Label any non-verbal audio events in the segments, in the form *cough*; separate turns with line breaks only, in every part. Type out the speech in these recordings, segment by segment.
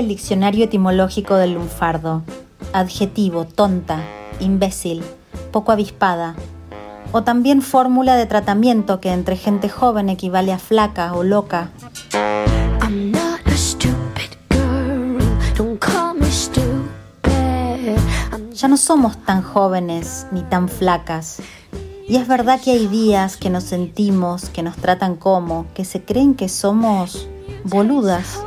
el diccionario etimológico del lunfardo. Adjetivo, tonta, imbécil, poco avispada. O también fórmula de tratamiento que entre gente joven equivale a flaca o loca. Ya no somos tan jóvenes ni tan flacas. Y es verdad que hay días que nos sentimos, que nos tratan como, que se creen que somos boludas.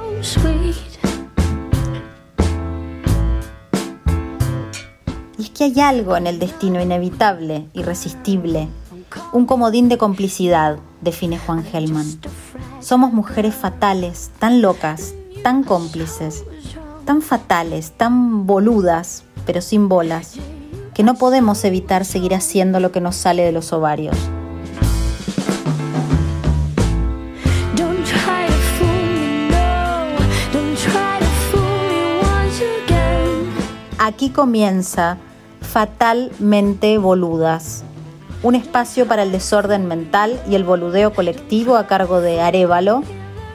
Que hay algo en el destino inevitable, irresistible, un comodín de complicidad, define Juan Gelman. Somos mujeres fatales, tan locas, tan cómplices, tan fatales, tan boludas, pero sin bolas, que no podemos evitar seguir haciendo lo que nos sale de los ovarios. Aquí comienza Fatalmente Boludas, un espacio para el desorden mental y el boludeo colectivo a cargo de Arevalo,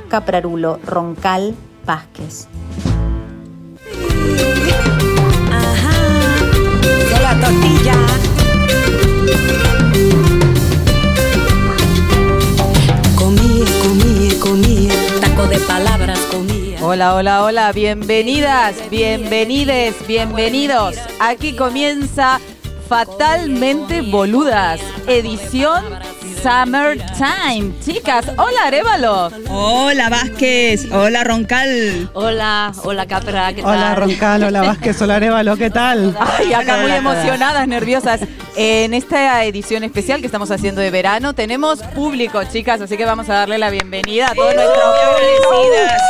Caprarulo, Roncal, Vázquez.
la tortilla.
Hola, hola, hola, bienvenidas, bienvenides, bienvenidos. Aquí comienza Fatalmente Boludas, edición Summertime. Chicas, hola Arevalo.
Hola Vázquez, hola Roncal.
Hola, hola Capra, ¿qué tal?
Hola Roncal, hola Vázquez, hola Arevalo, ¿qué tal?
Ay, acá muy emocionadas, nerviosas. En esta edición especial que estamos haciendo de verano tenemos público, chicas, así que vamos a darle la bienvenida a todos nuestros agradecidas.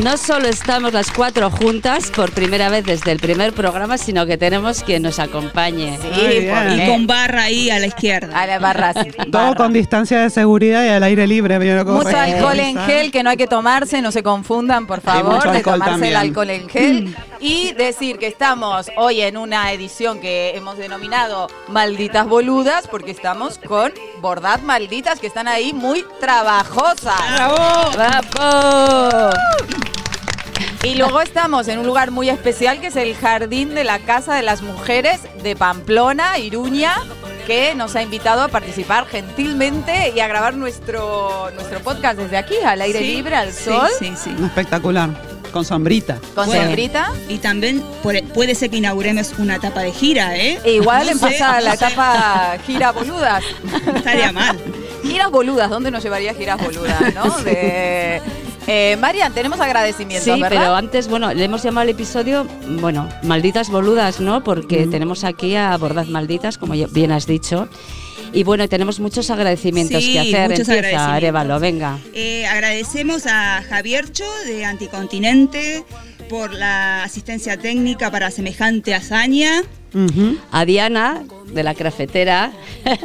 No solo estamos las cuatro juntas por primera vez desde el primer programa, sino que tenemos quien nos acompañe.
Sí,
Y con barra ahí a la izquierda.
a las barras.
Todo con distancia de seguridad y al aire libre. cómo
Mucho alcohol en gel que no hay que tomarse, no se confundan, por favor, de tomarse
también.
el alcohol en gel. Y decir que estamos hoy en una edición que hemos denominado Malditas Boludas, porque estamos con Bordad Malditas, que están ahí muy trabajosas.
¡Bravo!
Y luego estamos en un lugar muy especial que es el Jardín de la Casa de las Mujeres de Pamplona, Iruña, que nos ha invitado a participar gentilmente y a grabar nuestro, nuestro podcast desde aquí, al aire
Sí,
libre, al
sí,
sol,
Sí, sí.
Espectacular, con sombrita.
con
Bueno.
sombrita.
Y también puede, puede ser que inauguremos una etapa de gira, ¿eh?
E igual
No sé,
empieza la etapa gira boludas.
No *laughs* estaría mal.
Giras boludas, ¿dónde nos llevaría giras boludas, no? *laughs* De, eh, Marian, tenemos agradecimientos,
Sí,
¿verdad?
pero antes, bueno, le hemos llamado al episodio, bueno, malditas boludas, ¿no? Porque tenemos aquí a Bordaz Malditas, como bien has dicho. Y bueno, tenemos muchos agradecimientos
Sí,
que hacer.
muchos
Empieza,
agradecimientos.
Arevalo, venga.
Eh, agradecemos a Javiercho de Anticontinente por la asistencia técnica para semejante hazaña.
Ujú.
A Diana, de la cafetera. *laughs* que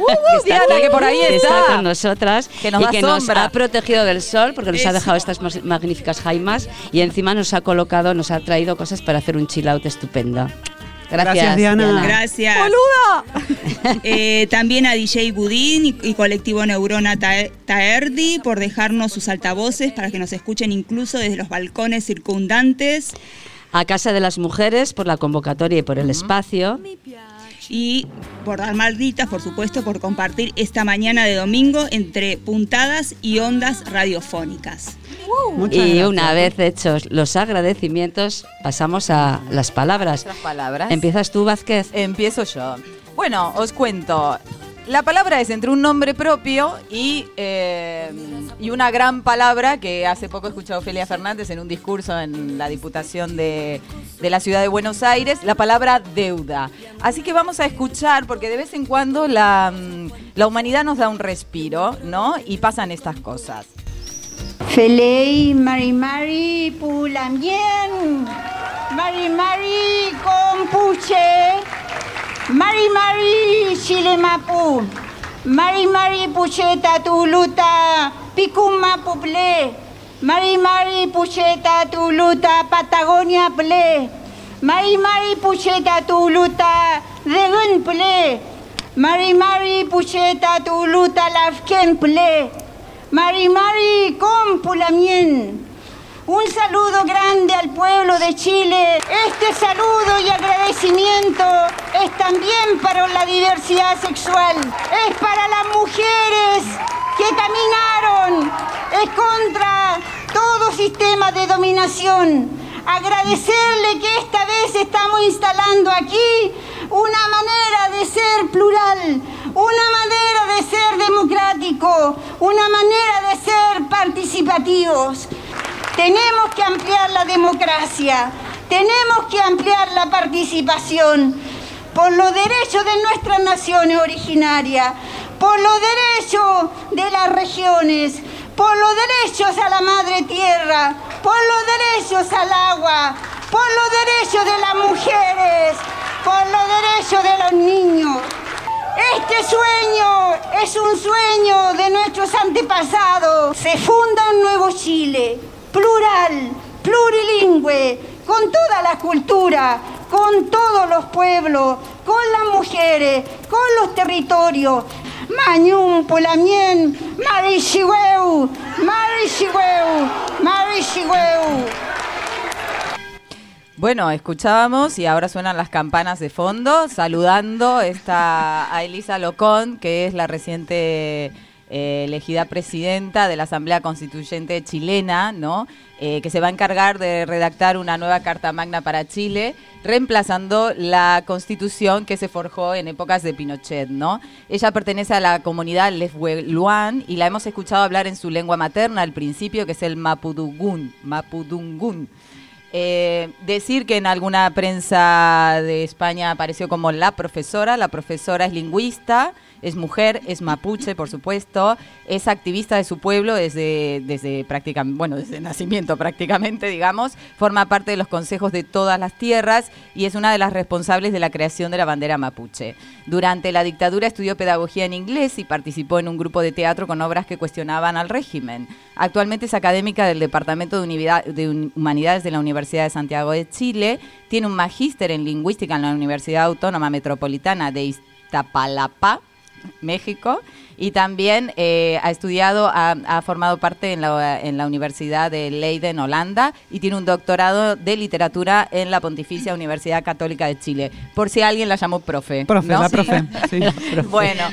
Diana, que por ahí está.
con nosotras.
Que nos
y que nos ha protegido del sol, porque nos ha dejado estas magníficas jaimas. Y encima nos ha colocado, nos ha traído cosas para hacer un chill out estupendo. Gracias,
Gracias, Diana.
Gracias.
¡Boluda! *laughs*
Eh, también a DJ Budín y, y colectivo Neurona Ta- Taerdi por dejarnos sus altavoces para que nos escuchen incluso desde los balcones circundantes.
A Casa de las Mujeres por la convocatoria y por el espacio.
Y por dar malditas, por supuesto, por compartir esta mañana de domingo entre puntadas y ondas radiofónicas.
Muchas
Y
gracias.
una vez hechos los agradecimientos, pasamos a las palabras.
Nuestras palabras.
¿Empiezas tú, Vázquez?
Empiezo yo. Bueno, os cuento. La palabra es entre un nombre propio y, eh, y una gran palabra que hace poco he escuchado a Ofelia Fernández en un discurso en la Diputación de, de la Ciudad de Buenos Aires, la palabra deuda. Así que vamos a escuchar, porque de vez en cuando la, mm, la humanidad nos da un respiro, ¿no? Y pasan estas cosas.
Φελει, Μαρι Μαρι που λαμβιέν Μαρι Μαρι κομπούτσε Μαρι Μαρι σιλεμα που. Μαρι Μαρι που σε τα τουλούτα πικούμα που πλέ. Μαρι Μαρι που σε τα τουλούτα παταγόνια πλέ. Μαρι Μαρι που σε τα τουλούτα δεγόν πλέ. Μαρι Μαρι που σε τα τουλούτα λαυκέν πλέ πλέ. Mari Mari, con Pulamien. Un saludo grande al pueblo de Chile. Este saludo y agradecimiento es también para la diversidad sexual. Es para las mujeres que caminaron. Es contra todo sistema de dominación. Agradecerle que esta vez estamos instalando aquí una manera de ser plural, una manera de ser democrático, una manera de ser participativos. Tenemos que ampliar la democracia, tenemos que ampliar la participación por los derechos de nuestras naciones originarias, por los derechos de las regiones, por los derechos a la madre tierra, por los derechos al agua, por los derechos de las mujeres, por los derechos de los niños. Este sueño es un sueño de nuestros antepasados. Se funda un nuevo Chile, plural, plurilingüe, con toda la cultura, con todos los pueblos, con las mujeres, con los territorios. Mañum, Pulamien, Marichihueu, Marichihueu, Marichihueu.
Bueno, escuchábamos y ahora suenan las campanas de fondo, saludando esta, a Elisa Locón, que es la reciente eh, elegida presidenta de la Asamblea Constituyente chilena, ¿no? Eh, que se va a encargar de redactar una nueva Carta Magna para Chile, reemplazando la constitución que se forjó en épocas de Pinochet, ¿no? Ella pertenece a la comunidad Luan y la hemos escuchado hablar en su lengua materna al principio, que es el Mapudungun. Mapudungun. Eh, decir que en alguna prensa de España apareció como la profesora, la profesora es lingüista, es mujer, es mapuche, por supuesto, es activista de su pueblo desde, desde prácticamente, bueno, desde nacimiento prácticamente, digamos, forma parte de los consejos de todas las tierras y es una de las responsables de la creación de la bandera mapuche. Durante la dictadura estudió pedagogía en inglés y participó en un grupo de teatro con obras que cuestionaban al régimen. Actualmente es académica del Departamento de, de Humanidades de la Universidad de Santiago de Chile, tiene un magíster en lingüística en la Universidad Autónoma Metropolitana de Iztapalapa México, y también eh, ha estudiado, ha, formado parte en la, en la Universidad de Leiden, Holanda, y tiene un doctorado de literatura en la Pontificia Universidad Católica de Chile. Por si alguien la llamó profe.
Profe, *laughs* la profe. Sí,
Bueno,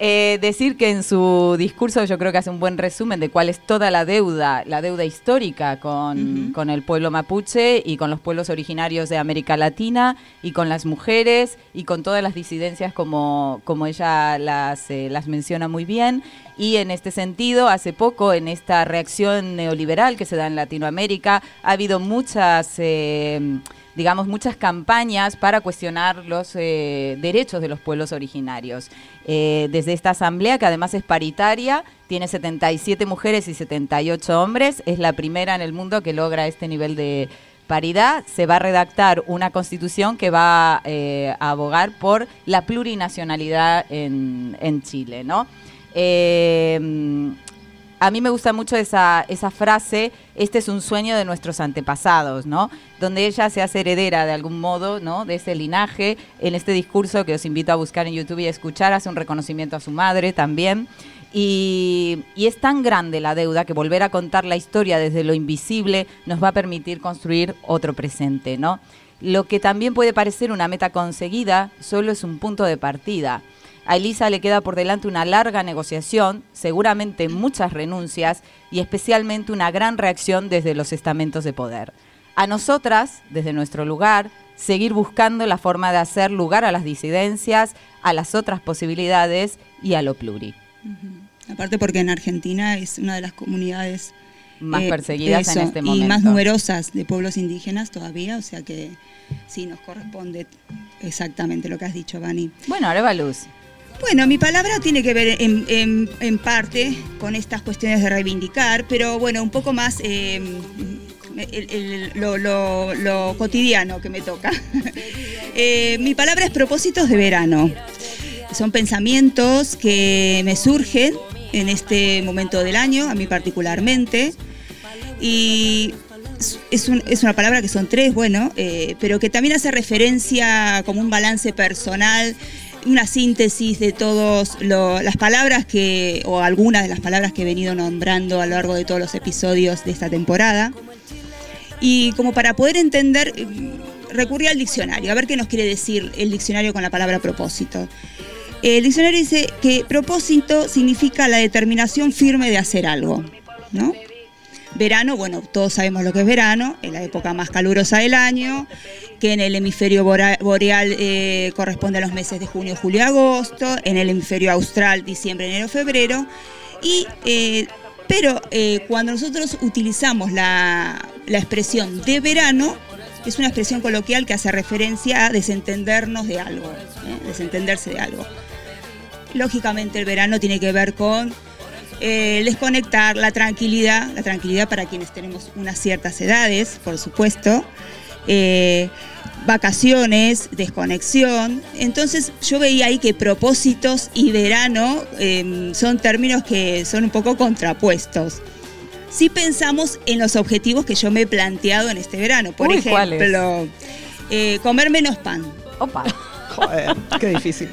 eh, decir que en su discurso yo creo que hace un buen resumen de cuál es toda la deuda, la deuda histórica con, con el pueblo mapuche y con los pueblos originarios de América Latina y con las mujeres y con todas las disidencias como, como ella las, eh, las menciona muy bien. Y en este sentido, hace poco, en esta reacción neoliberal que se da en Latinoamérica, ha habido muchas... Eh, digamos, muchas campañas para cuestionar los eh, derechos de los pueblos originarios. Eh, desde esta asamblea, que además es paritaria, tiene 77 mujeres y 78 hombres, es la primera en el mundo que logra este nivel de paridad, se va a redactar una constitución que va a abogar por la plurinacionalidad en, en Chile, ¿no? Eh, a mí me gusta mucho esa, frase, este es un sueño de nuestros antepasados, ¿no? Donde ella se hace heredera de algún modo, ¿no? De ese linaje. En este discurso que os invito a buscar en YouTube y a escuchar, hace un reconocimiento a su madre también. Y, y, es tan grande la deuda que volver a contar la historia desde lo invisible nos va a permitir construir otro presente, ¿no? Lo que también puede parecer una meta conseguida solo es un punto de partida. A Elisa le queda por delante una larga negociación, seguramente muchas renuncias y especialmente una gran reacción desde los estamentos de poder. A nosotras, desde nuestro lugar, seguir buscando la forma de hacer lugar a las disidencias, a las otras posibilidades y a lo pluri.
Aparte porque en Argentina es una de las comunidades
más eh, perseguidas en este momento.
Y más numerosas de pueblos indígenas todavía, o sea que sí nos corresponde exactamente lo que has dicho, Vani.
Bueno, ahora va luz.
Bueno, mi palabra tiene que ver en, parte con estas cuestiones de reivindicar, pero bueno, un poco más eh, lo, cotidiano que me toca. *laughs* Eh, mi palabra es propósitos de verano. Son pensamientos que me surgen en este momento del año, a mí particularmente, y es, una palabra que son tres, bueno, eh, pero que también hace referencia como un balance personal una síntesis de todas las palabras que, o algunas de las palabras que he venido nombrando a lo largo de todos los episodios de esta temporada. Y como para poder entender, eh, recurrí al diccionario, a ver qué nos quiere decir el diccionario con la palabra propósito. El diccionario dice que propósito significa la determinación firme de hacer algo, ¿no? Verano, bueno, todos sabemos lo que es verano, es la época más calurosa del año, que en el hemisferio boreal eh, corresponde a los meses de junio, julio agosto, en el hemisferio austral, diciembre, enero, febrero. Y, eh, pero eh, cuando nosotros utilizamos la, la expresión de verano, es una expresión coloquial que hace referencia a desentendernos de algo, desentenderse de algo. Lógicamente el verano tiene que ver con eh, el desconectar, la tranquilidad, la tranquilidad para quienes tenemos unas ciertas edades, por supuesto, eh, vacaciones, desconexión. Entonces yo veía ahí que propósitos y verano eh, son términos que son un poco contrapuestos. Si pensamos en los objetivos que yo me he planteado en este verano, por ejemplo, eh, comer menos pan.
Opa.
Joder, qué difícil.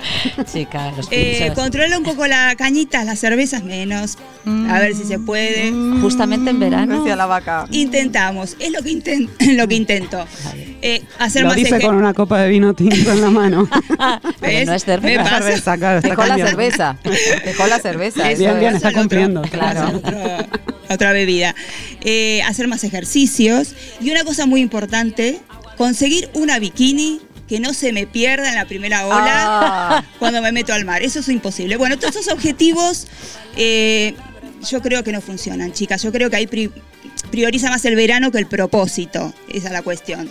Chica, los
Eh,
pinchos.
controlar un poco la cañita, las cervezas menos, a ver si se puede.
Justamente en verano.
Decía la vaca.
Intentamos, es lo que, inten- *laughs* lo que intento. Eh, hacer
Lo
más
dice con una copa de vino tinto en la mano. *laughs*
Pero
¿Ves?
no es
Me
cerveza.
pasa.
cerveza, claro, está
Dejó la
cambiando.
cerveza. Dejó la cerveza.
Eso
Bien, bien,
es
está
el otro-
cumpliendo.
Claro.
es otro- otra bebida. Eh, hacer más ejercicios. Y una cosa muy importante, conseguir una bikini que no se me pierda en la primera ola
Ah.
cuando me meto al mar. Eso es imposible. Bueno, todos esos objetivos eh, yo creo que no funcionan, chicas. Yo creo que ahí pri- prioriza más el verano que el propósito. Esa es la cuestión.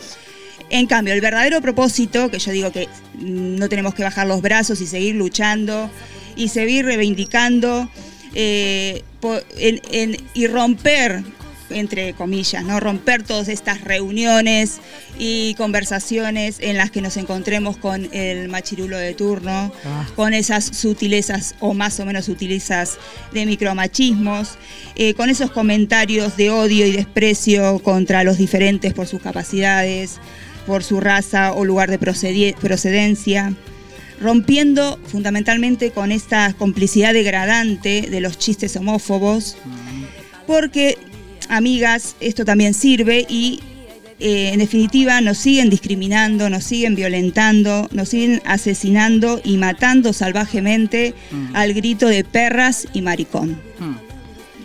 En cambio, el verdadero propósito, que yo digo que no tenemos que bajar los brazos y seguir luchando y seguir reivindicando eh, po- en- en- y romper, entre comillas, ¿no? romper todas estas reuniones y conversaciones en las que nos encontremos con el machirulo de turno, con esas sutilezas o más o menos sutilezas de micromachismos, eh, con esos comentarios de odio y desprecio contra los diferentes por sus capacidades, por su raza o lugar de procedencia, rompiendo fundamentalmente con esta complicidad degradante de los chistes homófobos, porque, amigas, esto también sirve y eh, en definitiva nos siguen discriminando, nos siguen violentando, nos siguen asesinando y matando salvajemente al grito de perras y maricón.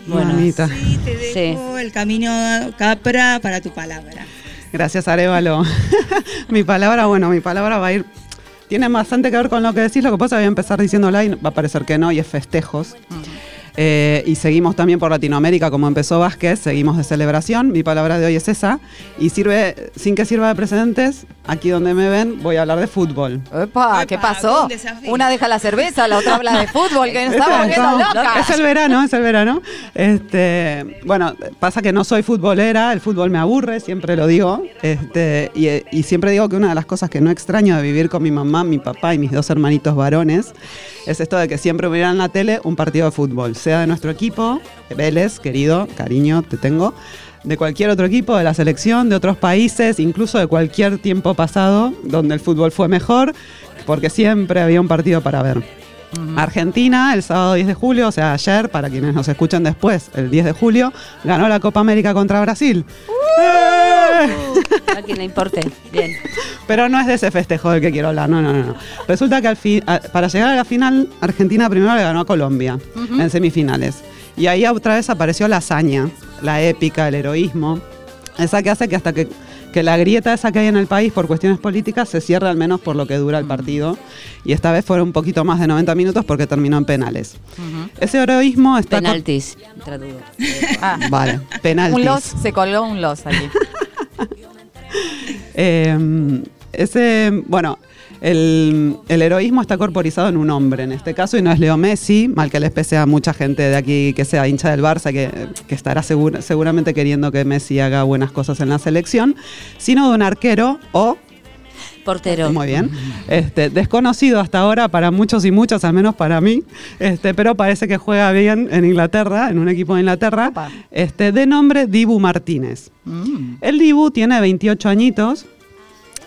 Bueno,
Mamita.
Sí, te dejo el camino capra para tu palabra.
Gracias, Arevalo. *laughs* mi palabra, bueno, mi palabra va a ir. Tiene bastante que ver con lo que decís. Lo que pasa, voy a empezar diciéndola y va a parecer que no, y es festejos. Eh, y seguimos también por Latinoamérica, como empezó Vázquez, seguimos de celebración. Mi palabra de hoy es esa. Y sirve, sin que sirva de precedentes, aquí donde me ven, voy a hablar de fútbol.
Epa, ¿qué
Epa,
pasó?
un.
Una deja la cerveza, la otra habla de fútbol, que *laughs* nos estamos volviendo
Es
locas.
el verano, es el verano. Este, bueno, pasa que no soy futbolera, el fútbol me aburre, siempre lo digo. Este, y, y siempre digo que una de las cosas que no extraño de vivir con mi mamá, mi papá y mis dos hermanitos varones es esto de que siempre miran en la tele un partido de fútbol, sea de nuestro equipo, Vélez, querido, cariño, te tengo, de cualquier otro equipo, de la selección, de otros países, incluso de cualquier tiempo pasado donde el fútbol fue mejor, porque siempre había un partido para ver. Argentina, el sábado 10 de julio, o sea, ayer, para quienes nos escuchan después, el 10 de julio, ganó la Copa América contra Brasil. ¡Eh!
A quien le importe. Bien.
Pero no es de ese festejo del que quiero hablar, no, no, no. no. Resulta que al para llegar a la final, Argentina primero le ganó a Colombia en semifinales. Y ahí otra vez apareció la hazaña, la épica, el heroísmo. Esa que hace que hasta que, que la grieta esa que hay en el país por cuestiones políticas se cierre al menos por lo que dura el partido. Y esta vez fueron un poquito más de 90 minutos porque terminó en penales. Ese heroísmo está...
Penaltis. Tradudo. *laughs*
Ah,
Vale, penaltis.
un los, se colgó un los aquí. *laughs*
Eh, ese, bueno, el, el heroísmo está corporizado en un hombre en este caso y no es Leo Messi, mal que les pese a mucha gente de aquí que sea hincha del Barça, que, que estará segura- seguramente queriendo que Messi haga buenas cosas en la selección, sino de un arquero o
Portero.
muy bien. Este, desconocido hasta ahora para muchos y muchas, al menos para mí, este, pero parece que juega bien en Inglaterra, en un equipo de Inglaterra,
Opa.
este, de nombre Dibu Martínez. El Dibu tiene 28 añitos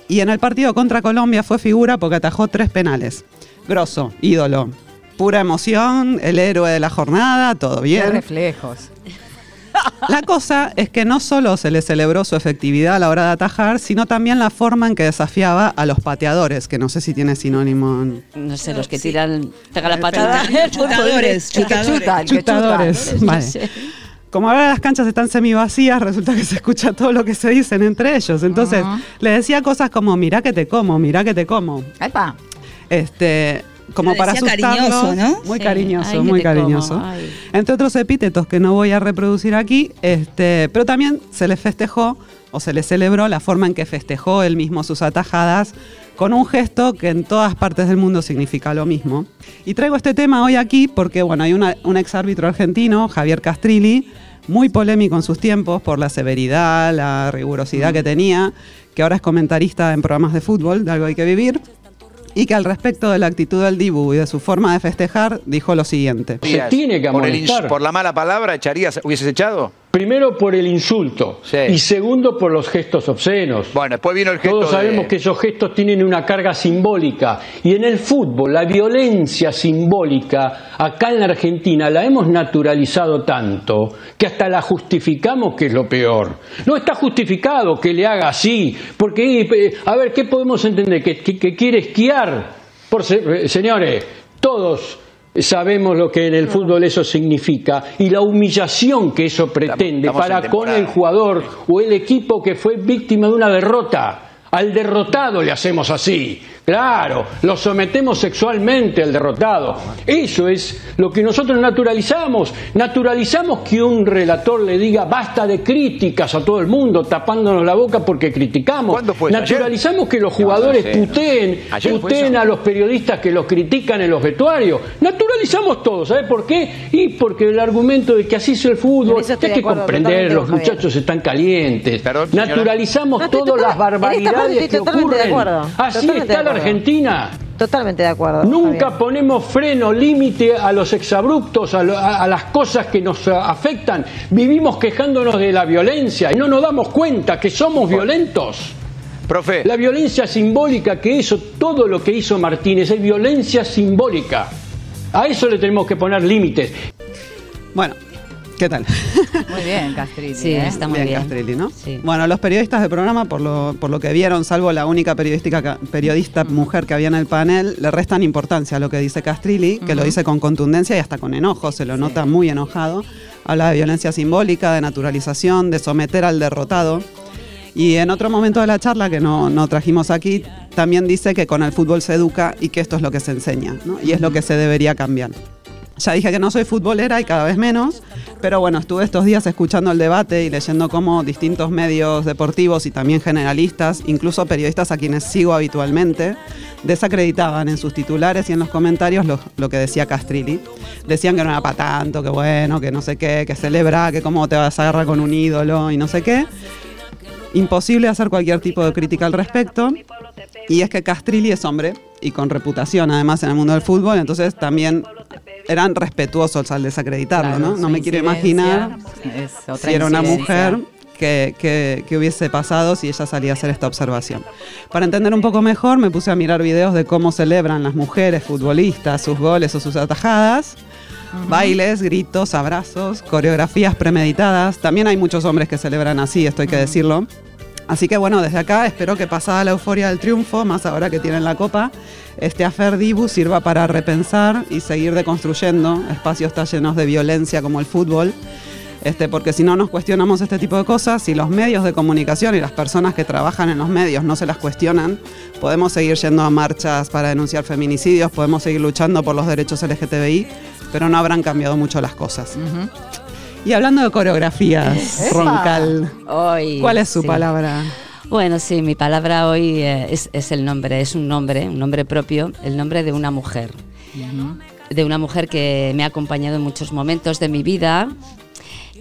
y en el partido contra Colombia fue figura porque atajó tres penales. Grosso, ídolo. Pura emoción, el héroe de la jornada, todo
Qué
bien.
reflejos. *laughs*
La cosa es que no solo se le celebró su efectividad a la hora de atajar, sino también la forma en que desafiaba a los pateadores, que no sé si tiene sinónimo en...
No sé, los que tiran, pega la patada. *laughs*
Chutadores,
El que chuta, el que chuta.
Chutadores. Vale. *laughs* Como ahora las canchas están semivacías, resulta que se escucha todo lo que se dicen entre ellos. Entonces, le decía cosas como, mirá que te como, mirá que te como.
Epa.
Este, como para asustarlos.
cariñoso, ¿no?
Muy
Sí,
cariñoso,
ay,
muy cariñoso. Entre otros epítetos que no voy a reproducir aquí, este, pero también se le festejó o se le celebró la forma en que festejó él mismo sus atajadas con un gesto que en todas partes del mundo significa lo mismo. Y traigo este tema hoy aquí porque bueno, hay una- un ex árbitro argentino, Javier Castrilli, muy polémico en sus tiempos por la severidad, la rigurosidad que tenía, que ahora es comentarista en programas de fútbol, de algo hay que vivir, y que al respecto de la actitud del Dibu y de su forma de festejar, dijo lo siguiente.
Se tiene que
por, el
amonestar.
por la mala palabra echarías, hubieses echado.
Primero por el insulto
Sí.
y segundo por los gestos obscenos.
Bueno, después vino el gesto
Todos sabemos
de-
que esos gestos tienen una carga simbólica y en el fútbol la violencia simbólica acá en la Argentina la hemos naturalizado tanto que hasta la justificamos que es lo peor. No está justificado que le haga así, porque eh, a ver, ¿qué podemos entender? Que, que- que quiere esquiar. Por se- eh, señores, todos Sabemos lo que en el fútbol eso significa y la humillación que eso pretende
estamos
para con el jugador o el equipo que fue víctima de una derrota. Al derrotado le hacemos así. Claro, lo sometemos sexualmente al derrotado. Eso es lo que nosotros naturalizamos. Naturalizamos que un relator le diga basta de críticas a todo el mundo, tapándonos la boca porque criticamos.
¿Cuándo fue eso?
Naturalizamos que los jugadores
No, no sé.
puteen,
¿Ayer fue
puteen a los periodistas que los critican en los vestuarios. Naturalizamos todo, ¿sabes por qué? Y porque el argumento de que así es el fútbol, hay que
acuerdo
comprender, los muchachos están calientes.
Perdón.
Naturalizamos todas las
parte
barbaridades que ocurren.
acuerdo,
Así
totalmente de
está la. Argentina.
Totalmente de acuerdo.
Nunca
Javier.
ponemos freno, límite a los exabruptos, a, lo- a- a las cosas que nos afectan. Vivimos quejándonos de la violencia y no nos damos cuenta que somos violentos.
Profe,
La violencia simbólica que hizo, todo lo que hizo Martínez es violencia simbólica. A eso le tenemos que poner límites.
Bueno, ¿qué tal?
Muy bien, Castrilli.
Sí,
¿eh?
está muy bien.
Castrilli, ¿no?
Sí.
Bueno, los periodistas del programa, por lo, por lo que vieron, salvo la única periodística periodista mujer que había en el panel, le restan importancia a lo que dice Castrilli, que lo dice con contundencia y hasta con enojo, se lo nota muy enojado. Habla de violencia simbólica, de naturalización, de someter al derrotado. Y en otro momento de la charla, que no, no trajimos aquí, también dice que con el fútbol se educa y que esto es lo que se enseña, ¿no? y es lo que se debería cambiar. Ya dije que no soy futbolera y cada vez menos, pero bueno, estuve estos días escuchando el debate y leyendo cómo distintos medios deportivos y también generalistas, incluso periodistas a quienes sigo habitualmente, desacreditaban en sus titulares y en los comentarios lo, que decía Castrilli. Decían que no era para tanto, que bueno, que no sé qué, que celebra, que cómo te vas a agarrar con un ídolo y no sé qué. Imposible hacer cualquier tipo de crítica al respecto. Y es que Castrilli es hombre y con reputación además en el mundo del fútbol, entonces también eran respetuosos al desacreditarlo,
Claro,
¿no? No me quiero imaginar si era una mujer que, que- que hubiese pasado si ella salía a hacer esta observación. Para entender un poco mejor, me puse a mirar videos de cómo celebran las mujeres futbolistas sus goles o sus atajadas. Bailes, gritos, abrazos, coreografías premeditadas. También hay muchos hombres que celebran así, esto hay que decirlo. Así que bueno, desde acá espero que pasada la euforia del triunfo, más ahora que tienen la copa, este Afer Dibu sirva para repensar y seguir deconstruyendo espacios tan llenos de violencia como el fútbol. Este, porque si no nos cuestionamos este tipo de cosas, si los medios de comunicación y las personas que trabajan en los medios no se las cuestionan, podemos seguir yendo a marchas para denunciar feminicidios, podemos seguir luchando por los derechos LGTBI, pero no habrán cambiado mucho las cosas. Y hablando de coreografías. Roncal,
Hoy,
¿cuál es su
sí.
palabra?
Bueno, sí, mi palabra hoy eh, es, es el nombre, es un nombre, un nombre propio, el nombre de una mujer. De una mujer que me ha acompañado en muchos momentos de mi vida,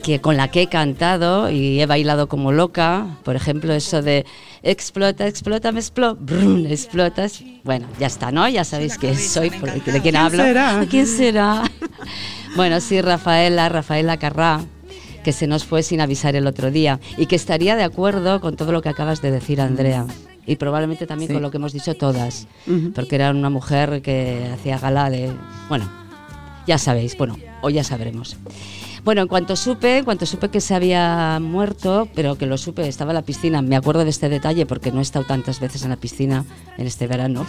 que con la que he cantado y he bailado como loca. Por ejemplo, eso de explota, explota, me explota, brum, explotas. Bueno, ya está, ¿no? Ya sabéis que soy, por- de quién
¿Quién
hablo.
será?
¿Quién será? *laughs* bueno, sí, Rafaela, Rafaela Carrá que se nos fue sin avisar el otro día y que estaría de acuerdo con todo lo que acabas de decir, Andrea. Y probablemente también
Sí.
con lo que hemos dicho todas, porque era una mujer que hacía gala de... Bueno, ya sabéis, bueno, o ya sabremos. Bueno, en cuanto supe, en cuanto supe que se había muerto, pero que lo supe, estaba en la piscina. Me acuerdo de este detalle porque no he estado tantas veces en la piscina en este verano.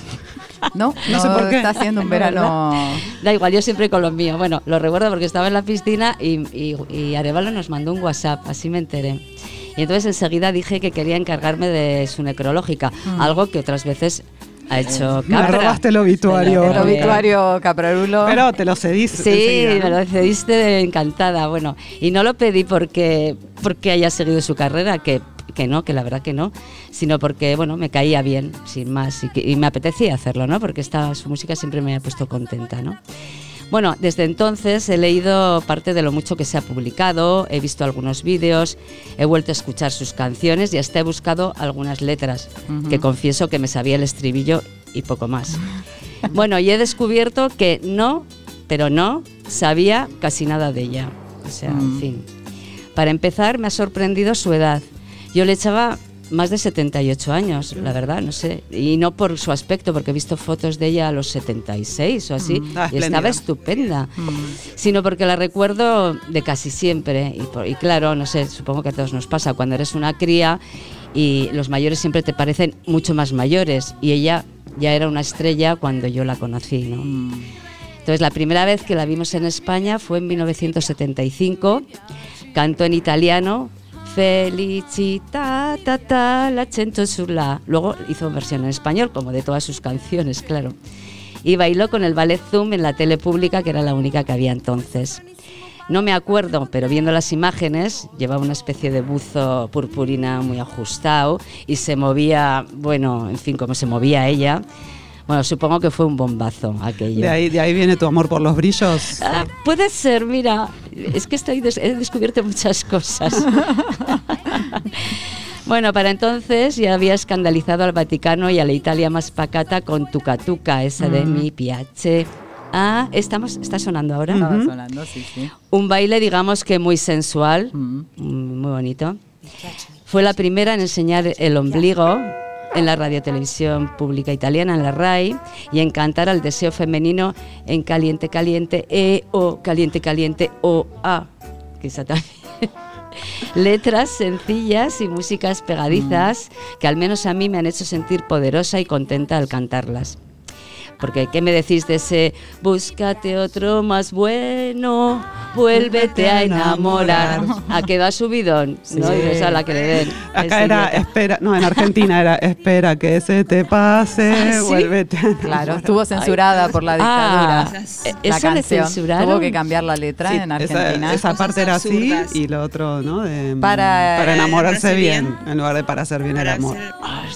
No, *laughs*
No sé por qué.
Está haciendo un verano. *laughs*
Da igual, yo siempre con lo mío. Bueno, lo recuerdo porque estaba en la piscina y, y, y Arevalo nos mandó un WhatsApp, así me enteré. Y entonces enseguida dije que quería encargarme de su necrológica, algo que otras veces ha hecho
Me
Capra.
robaste el obituario.
El obituario Caprarulo.
Pero te lo cedís.
Sí,
enseguida,
me
¿no?
lo cediste encantada. Bueno, y no lo pedí porque, porque haya seguido su carrera, que, que no, que la verdad que no, sino porque, bueno, me caía bien, sin más, y, que- y me apetecía hacerlo, ¿no? Porque esta, su música siempre me ha puesto contenta, ¿no? Bueno, desde entonces he leído parte de lo mucho que se ha publicado, he visto algunos vídeos, he vuelto a escuchar sus canciones y hasta he buscado algunas letras, que confieso que me sabía el estribillo y poco más. *laughs* Bueno, y he descubierto que no, pero no, sabía casi nada de ella. O sea, en fin. Para empezar, me ha sorprendido su edad. Yo le echaba más de 78 años, la verdad, no sé. Y no por su aspecto, porque he visto fotos de ella a los 76 o así,
Ah,
y estaba estupenda. Sino porque la recuerdo de casi siempre. Y, por- y claro, no sé, supongo que a todos nos pasa cuando eres una cría y los mayores siempre te parecen mucho más mayores. Y ella ya era una estrella cuando yo la conocí, ¿no? Entonces, la primera vez que la vimos en España fue en 1975. Cantó en italiano. Felicita, ta, ta, la. Luego hizo versión en español, como de todas sus canciones, claro. Y bailó con el ballet Zoom en la tele pública, que era la única que había entonces. No me acuerdo, pero viendo las imágenes, llevaba una especie de buzo purpurina muy ajustado y se movía, bueno, en fin, como se movía ella. Bueno, supongo que fue un bombazo aquello.
De ahí, de ahí viene tu amor por los brillos.
Ah, puede ser, mira, es que estoy des- he descubierto muchas cosas. *laughs* bueno, para entonces ya había escandalizado al Vaticano y a la Italia más pacata con Tuca Tuca, esa de mi piace. Ah, estamos, está sonando ahora.
Estaba sonando, sí, sí.
Un baile, digamos que muy sensual,
Mm.
mm, muy bonito. Fue la primera en enseñar el ombligo en la radiotelevisión pública italiana, en la RAI, y en cantar al deseo femenino en Caliente Caliente, E, O, Caliente Caliente, O, A, esa también. *laughs* Letras sencillas y músicas pegadizas que al menos a mí me han hecho sentir poderosa y contenta al cantarlas. Porque, ¿qué me decís de ese búscate otro más bueno, vuélvete a enamorar? ¿A qué da subidón? ¿No? Y esa la que le den.
Acá era, espera, no, en *laughs* Argentina era, espera que se te pase,
¿Ah, sí?
vuélvete. a enamorar.
Claro, estuvo censurada por la dictadura.
Ah,
Esas-
¿eso
la
le
canción.
censuraron?
Tuvo que cambiar la letra
Sí,
en
esa-
Argentina.
Esa, parte era así y lo otro, ¿no? De,
Para-
para enamorarse bien,
bien.
en lugar de para hacer bien el amor.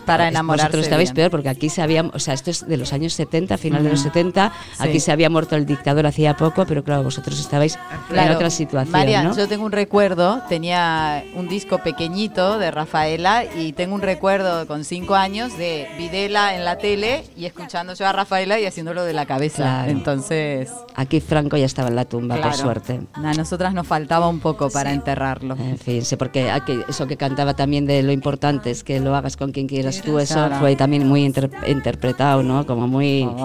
para
Es-
enamorarse.
Vosotros estabais
bien.
peor porque aquí había, o sea, esto es de los años 70, final de los 70,
Sí.
aquí se había muerto el dictador hacía poco, pero claro, vosotros estabais en otra situación,
Marian,
¿no?
yo tengo un recuerdo, tenía un disco pequeñito de Rafaela y tengo un recuerdo con cinco años de Videla en la tele y escuchando yo a Rafaela y haciéndolo de la cabeza.
Claro.
Entonces,
Aquí Franco ya estaba en la tumba, por suerte.
A nosotras nos faltaba un poco para enterrarlo.
En fin, sé porque aquí- eso que cantaba también de lo importante es que lo hagas con quien quieras tú, eso fue también muy inter- interpretado, ¿no? Como muy...
Oh.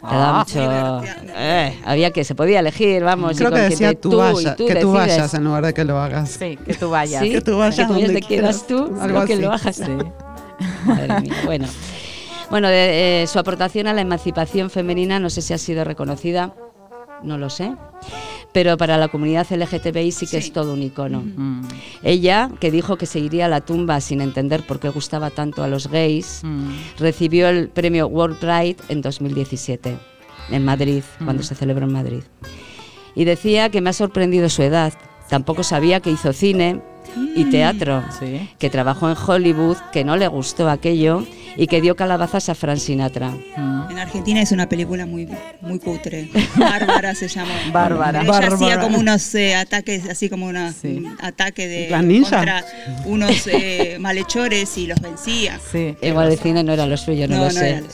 Te da
Ah.
mucho... Eh, había que, se podía elegir, vamos. y
Creo
con
que decía
te-
tú,
tú,
vaya-
y tú
que tú
decides.
vayas en lugar de que lo hagas.
Sí, que tú vayas.
Sí,
Que tú vayas
que tú
donde
donde quieras tú,
Algo
que
así.
lo hagas.
Sí.
Madre mía, bueno. Bueno, de- eh, su aportación a la emancipación femenina no sé si ha sido reconocida, no lo sé, pero para la comunidad LGTBI sí que es todo un icono.
Mm,
Ella, que dijo que se iría a la tumba sin entender por qué gustaba tanto a los gays,
mm.
recibió el premio World Pride en 2017, en Madrid, cuando se celebró en Madrid. Y decía que me ha sorprendido su edad. Tampoco sabía que hizo cine y teatro,
Sí.
que trabajó en Hollywood, que no le gustó aquello y que dio calabazas a Frank Sinatra.
Mm.
En Argentina es una película muy muy cutre. *laughs* Bárbara se llama.
Bárbara.
Ella
Bárbara.
hacía como unos eh, ataques, así como una,
Sí.
un ataque de contra unos eh, malhechores y los vencía.
Sí.
Igual el cine no era lo suyo, no,
No,
lo
no
sé.
era lo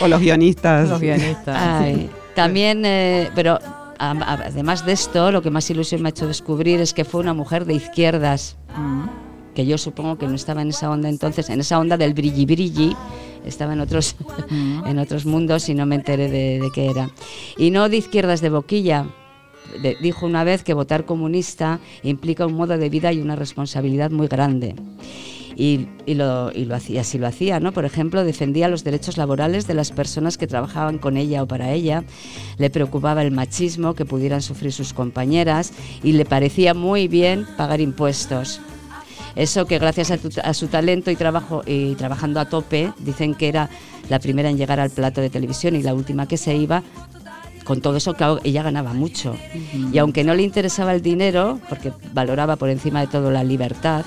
*laughs*
O los guionistas.
Los guionistas.
Ay, también, eh, pero además de esto, lo que más ilusión me ha hecho descubrir es que fue una mujer de izquierdas, que yo supongo que no estaba en esa onda entonces, en esa onda del brilli brilli, estaba en otros, en otros mundos y no me enteré de, de qué era. Y no de izquierdas de boquilla, dijo una vez que votar comunista implica un modo de vida y una responsabilidad muy grande. Y, y lo, y lo hacía, así lo hacía, ¿no? Por ejemplo, defendía los derechos laborales de las personas que trabajaban con ella o para ella, le preocupaba el machismo que pudieran sufrir sus compañeras y le parecía muy bien pagar impuestos. Eso que gracias a, tu- a su talento y trabajo y trabajando a tope, dicen que era la primera en llegar al plato de televisión y la última que se iba. Con todo eso, claro, ella ganaba mucho. Y aunque no le interesaba el dinero, porque valoraba por encima de todo la libertad,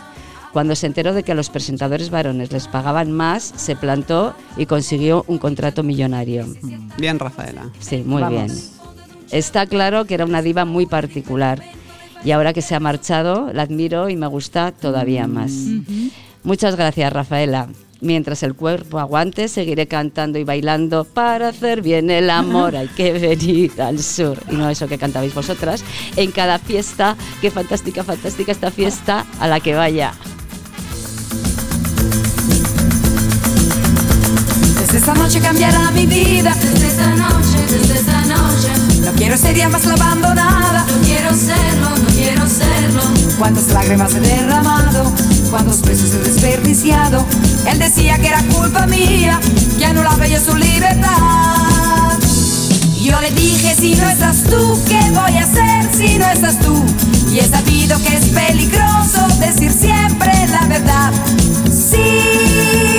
cuando se enteró de que a los presentadores varones les pagaban más, se plantó y consiguió un contrato millonario.
Bien, Rafaela.
Sí, muy
Vamos.
bien. Está claro que era una diva muy particular y ahora que se ha marchado la admiro y me gusta todavía más. Muchas gracias, Rafaela. Mientras el cuerpo aguante, seguiré cantando y bailando para hacer bien el amor. *laughs* Hay que venir al sur. Y no eso que cantabais vosotras. En cada fiesta, qué fantástica, fantástica esta fiesta a la que vaya.
Esta noche cambiará mi vida. Desde esta noche, desde esta noche. No quiero ser ya más la abandonada. No quiero serlo, no quiero serlo. Cuántas lágrimas he derramado, cuántos besos he desperdiciado. Él decía que era culpa mía, que anulaba yo su libertad. Yo le dije, si no estás tú, ¿qué voy a hacer si no estás tú? Y he sabido que es peligroso decir siempre la verdad. Si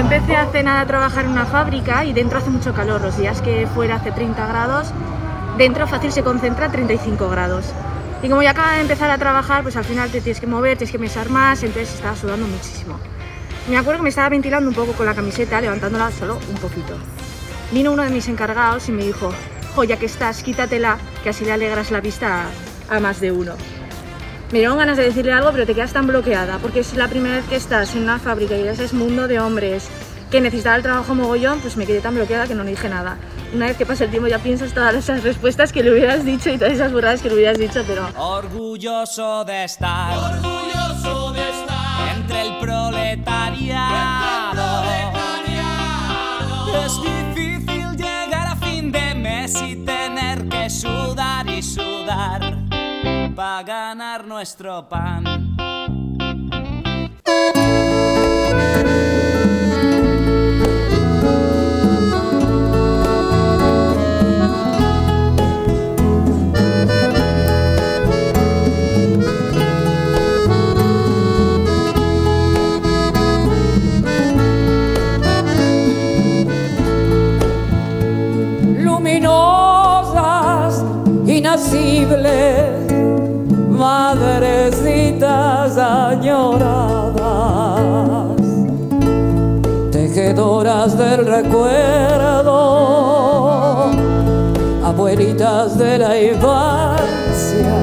empecé hace nada a trabajar en una fábrica y dentro hace mucho calor. Los días que fuera hace 30 grados, dentro fácil se concentra 35 grados. Y como ya acaba de empezar a trabajar, pues al final te tienes que mover, tienes que mesar más, entonces estaba sudando muchísimo. Me acuerdo que me estaba ventilando un poco con la camiseta, levantándola solo un poquito. Vino uno de mis encargados y me dijo, jo, ya que estás, quítatela, que así le alegras la vista a más de uno. Me dieron ganas de decirle algo, pero te quedas tan bloqueada, porque es la primera vez que estás en una fábrica y ese es mundo de hombres que necesitaba el trabajo mogollón, pues me quedé tan bloqueada que no le dije nada. Una vez que pasa el tiempo ya piensas todas esas respuestas que le hubieras dicho y todas esas burradas que le hubieras dicho, pero
Orgulloso de estar. Orgulloso de estar. Entre el proletariado. Es difícil llegar a fin de mes y para ganar nuestro pan.
luminosas, inacibles, madrecitas añoradas, tejedoras del recuerdo, abuelitas de la infancia,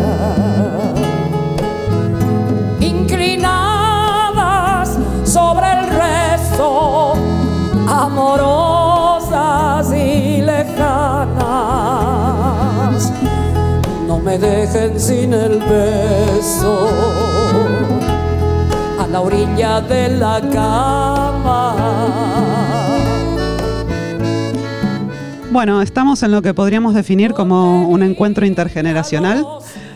inclinadas sobre el rezo, amorosas me dejen sin el beso a la orilla de la cama.
Bueno, estamos en lo que podríamos definir como un encuentro intergeneracional.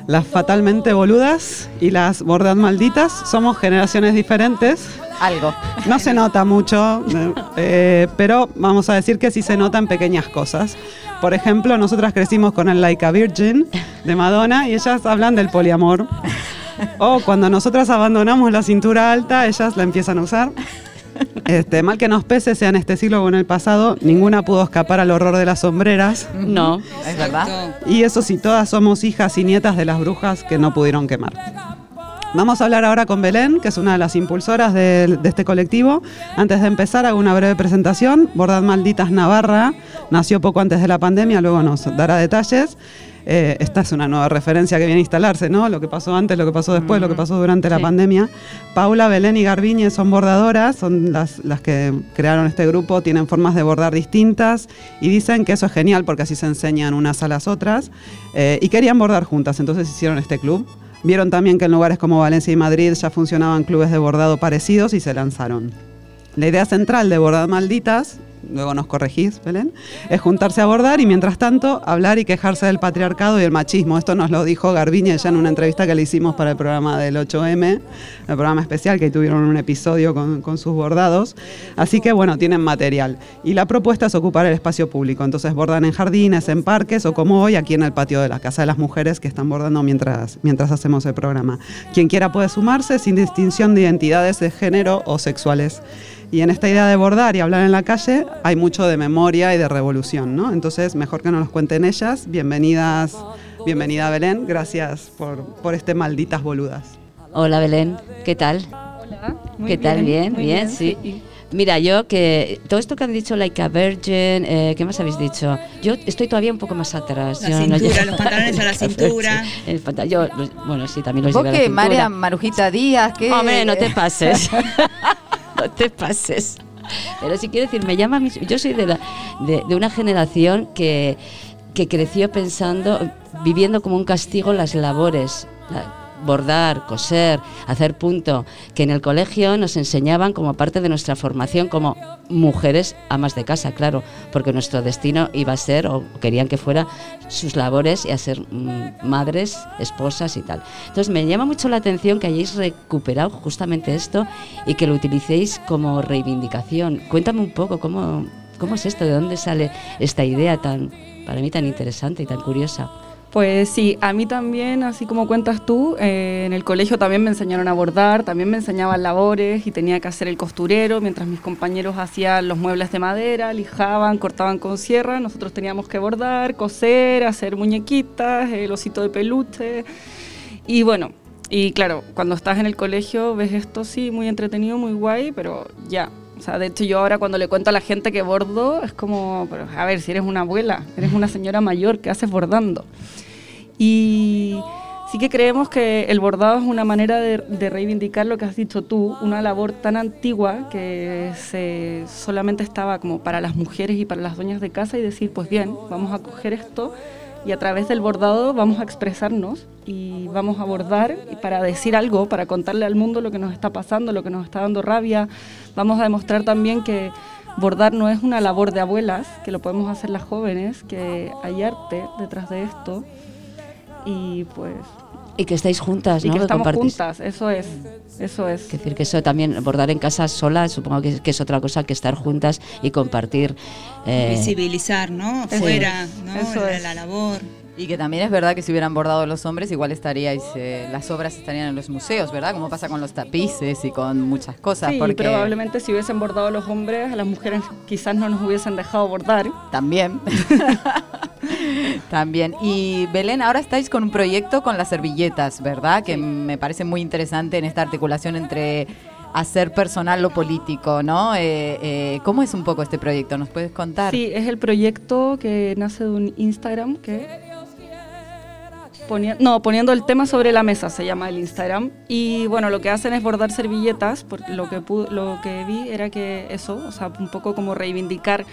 Las fatalmente boludas y las bordad malditas somos generaciones diferentes.
Algo.
No se nota mucho, eh, eh, pero vamos a decir que sí se notan pequeñas cosas. Por ejemplo, nosotras crecimos con el Like a Virgin de Madonna y ellas hablan del poliamor. O cuando nosotras abandonamos la cintura alta, ellas la empiezan a usar. Este, mal que nos pese, sea en este siglo o en el pasado, ninguna pudo escapar al horror de las sombreras.
No.
Es verdad.
Y eso sí, todas somos hijas y nietas de las brujas que no pudieron quemar. Vamos a hablar ahora con Belén, que es una de las impulsoras de, de este colectivo. Antes de empezar, hago una breve presentación. Bordad Malditas Navarra nació poco antes de la pandemia, luego nos dará detalles. Eh, esta es una nueva referencia que viene a instalarse, ¿no? Lo que pasó antes, lo que pasó después, lo que pasó durante la
Sí.
pandemia. Paula, Belén y Garbiñe son bordadoras, son las, las que crearon este grupo, tienen formas de bordar distintas y dicen que eso es genial porque así se enseñan unas a las otras eh, y querían bordar juntas, entonces hicieron este club. Vieron también que en lugares como Valencia y Madrid ya funcionaban clubes de bordado parecidos y se lanzaron. La idea central de Bordad Malditas, luego nos corregís, Belén, es juntarse a bordar y mientras tanto hablar y quejarse del patriarcado y el machismo. Esto nos lo dijo Garbiñe ya en una entrevista que le hicimos para el programa del 8M, el programa especial que tuvieron un episodio con, con sus bordados. Así que bueno, tienen material. Y la propuesta es ocupar el espacio público. Entonces bordan en jardines, en parques o como hoy aquí en el patio de la Casa de las Mujeres que están bordando mientras, mientras hacemos el programa. Quien quiera puede sumarse sin distinción de identidades de género o sexuales. Y en esta idea de bordar y hablar en la calle hay mucho de memoria y de revolución, ¿no? Entonces, mejor que nos los cuenten ellas. Bienvenidas, bienvenida Belén. Gracias por, por este malditas boludas.
Hola Belén, ¿qué tal?
muy
¿Qué tal? Bien,
muy
bien, sí. Mira, yo que todo esto que han dicho, like a virgin, eh, ¿qué más habéis dicho? Yo estoy todavía un poco más atrás.
La
yo
cintura,
llego-
los pantalones a la *laughs* cintura.
El yo, los- bueno, sí, también los
¿Vos
llevo a la
qué,
cintura.
María Marujita Díaz? ¿qué?
Hombre, no te pases. *laughs* no te pases. Pero sí quiero decir, me llama mí- Yo soy de, de, de una generación que, que creció pensando, viviendo como un castigo las labores. Bordar, coser, hacer punto, que en el colegio nos enseñaban como parte de nuestra formación como mujeres amas de casa, claro, porque nuestro destino iba a ser, o querían que fuera, sus labores y a ser mm, madres, esposas y tal. Entonces me llama mucho la atención que hayáis recuperado justamente esto y que lo utilicéis como reivindicación. Cuéntame un poco cómo, cómo es esto, de dónde sale esta idea tan, para mí tan interesante y tan curiosa.
Pues sí, a mí también, así como cuentas tú, eh, en el colegio también me enseñaron a bordar, también me enseñaban labores y tenía que hacer el costurero, mientras mis compañeros hacían los muebles de madera, lijaban, cortaban con sierra, nosotros teníamos que bordar, coser, hacer muñequitas, el osito de peluche. Y bueno, y claro, cuando estás en el colegio ves esto sí, muy entretenido, muy guay, pero ya. O sea, de hecho yo ahora cuando le cuento a la gente que bordo, es como, a ver, si eres una abuela, eres una señora mayor, ¿qué haces bordando? Y sí que creemos que el bordado es una manera de, reivindicar lo que has dicho tú, una labor tan antigua que se, solamente estaba como para las mujeres y para las dueñas de casa y decir, pues bien, vamos a coger esto y a través del bordado vamos a expresarnos y vamos a bordar y para decir algo, para contarle al mundo lo que nos está pasando, lo que nos está dando rabia. Vamos a demostrar también que bordar no es una labor de abuelas, que lo podemos hacer las jóvenes, que hay arte detrás de esto y pues
Y que estáis juntas,
y
¿no?
que estamos
compartís.
juntas, eso es, eso es.
Es decir, que eso también, bordar en casa sola, supongo que, es- que es otra cosa que estar juntas y compartir. eh,
Visibilizar, ¿no?
Sí.
Afuera, ¿no?
Eso
la,
es.
la labor.
Y que también es verdad que si hubieran bordado los hombres, igual estaríais, eh, las obras estarían en los museos, ¿verdad? Como pasa con los tapices y con muchas cosas.
Sí,
porque
probablemente si hubiesen bordado los hombres, a las mujeres quizás no nos hubiesen dejado bordar.
También. *laughs* También. Y Belén, ahora estáis con un proyecto con las servilletas, ¿verdad? Que me parece muy interesante en esta articulación entre hacer personal lo político, ¿no? Eh, eh, ¿Cómo es un poco este proyecto? ¿Nos puedes contar?
Sí, es el proyecto que nace de un Instagram que... No, poniendo el tema sobre la mesa se llama el Instagram. Y bueno, lo que hacen es bordar servilletas, porque lo que, lo que vi era que eso, o sea, un poco como reivindicar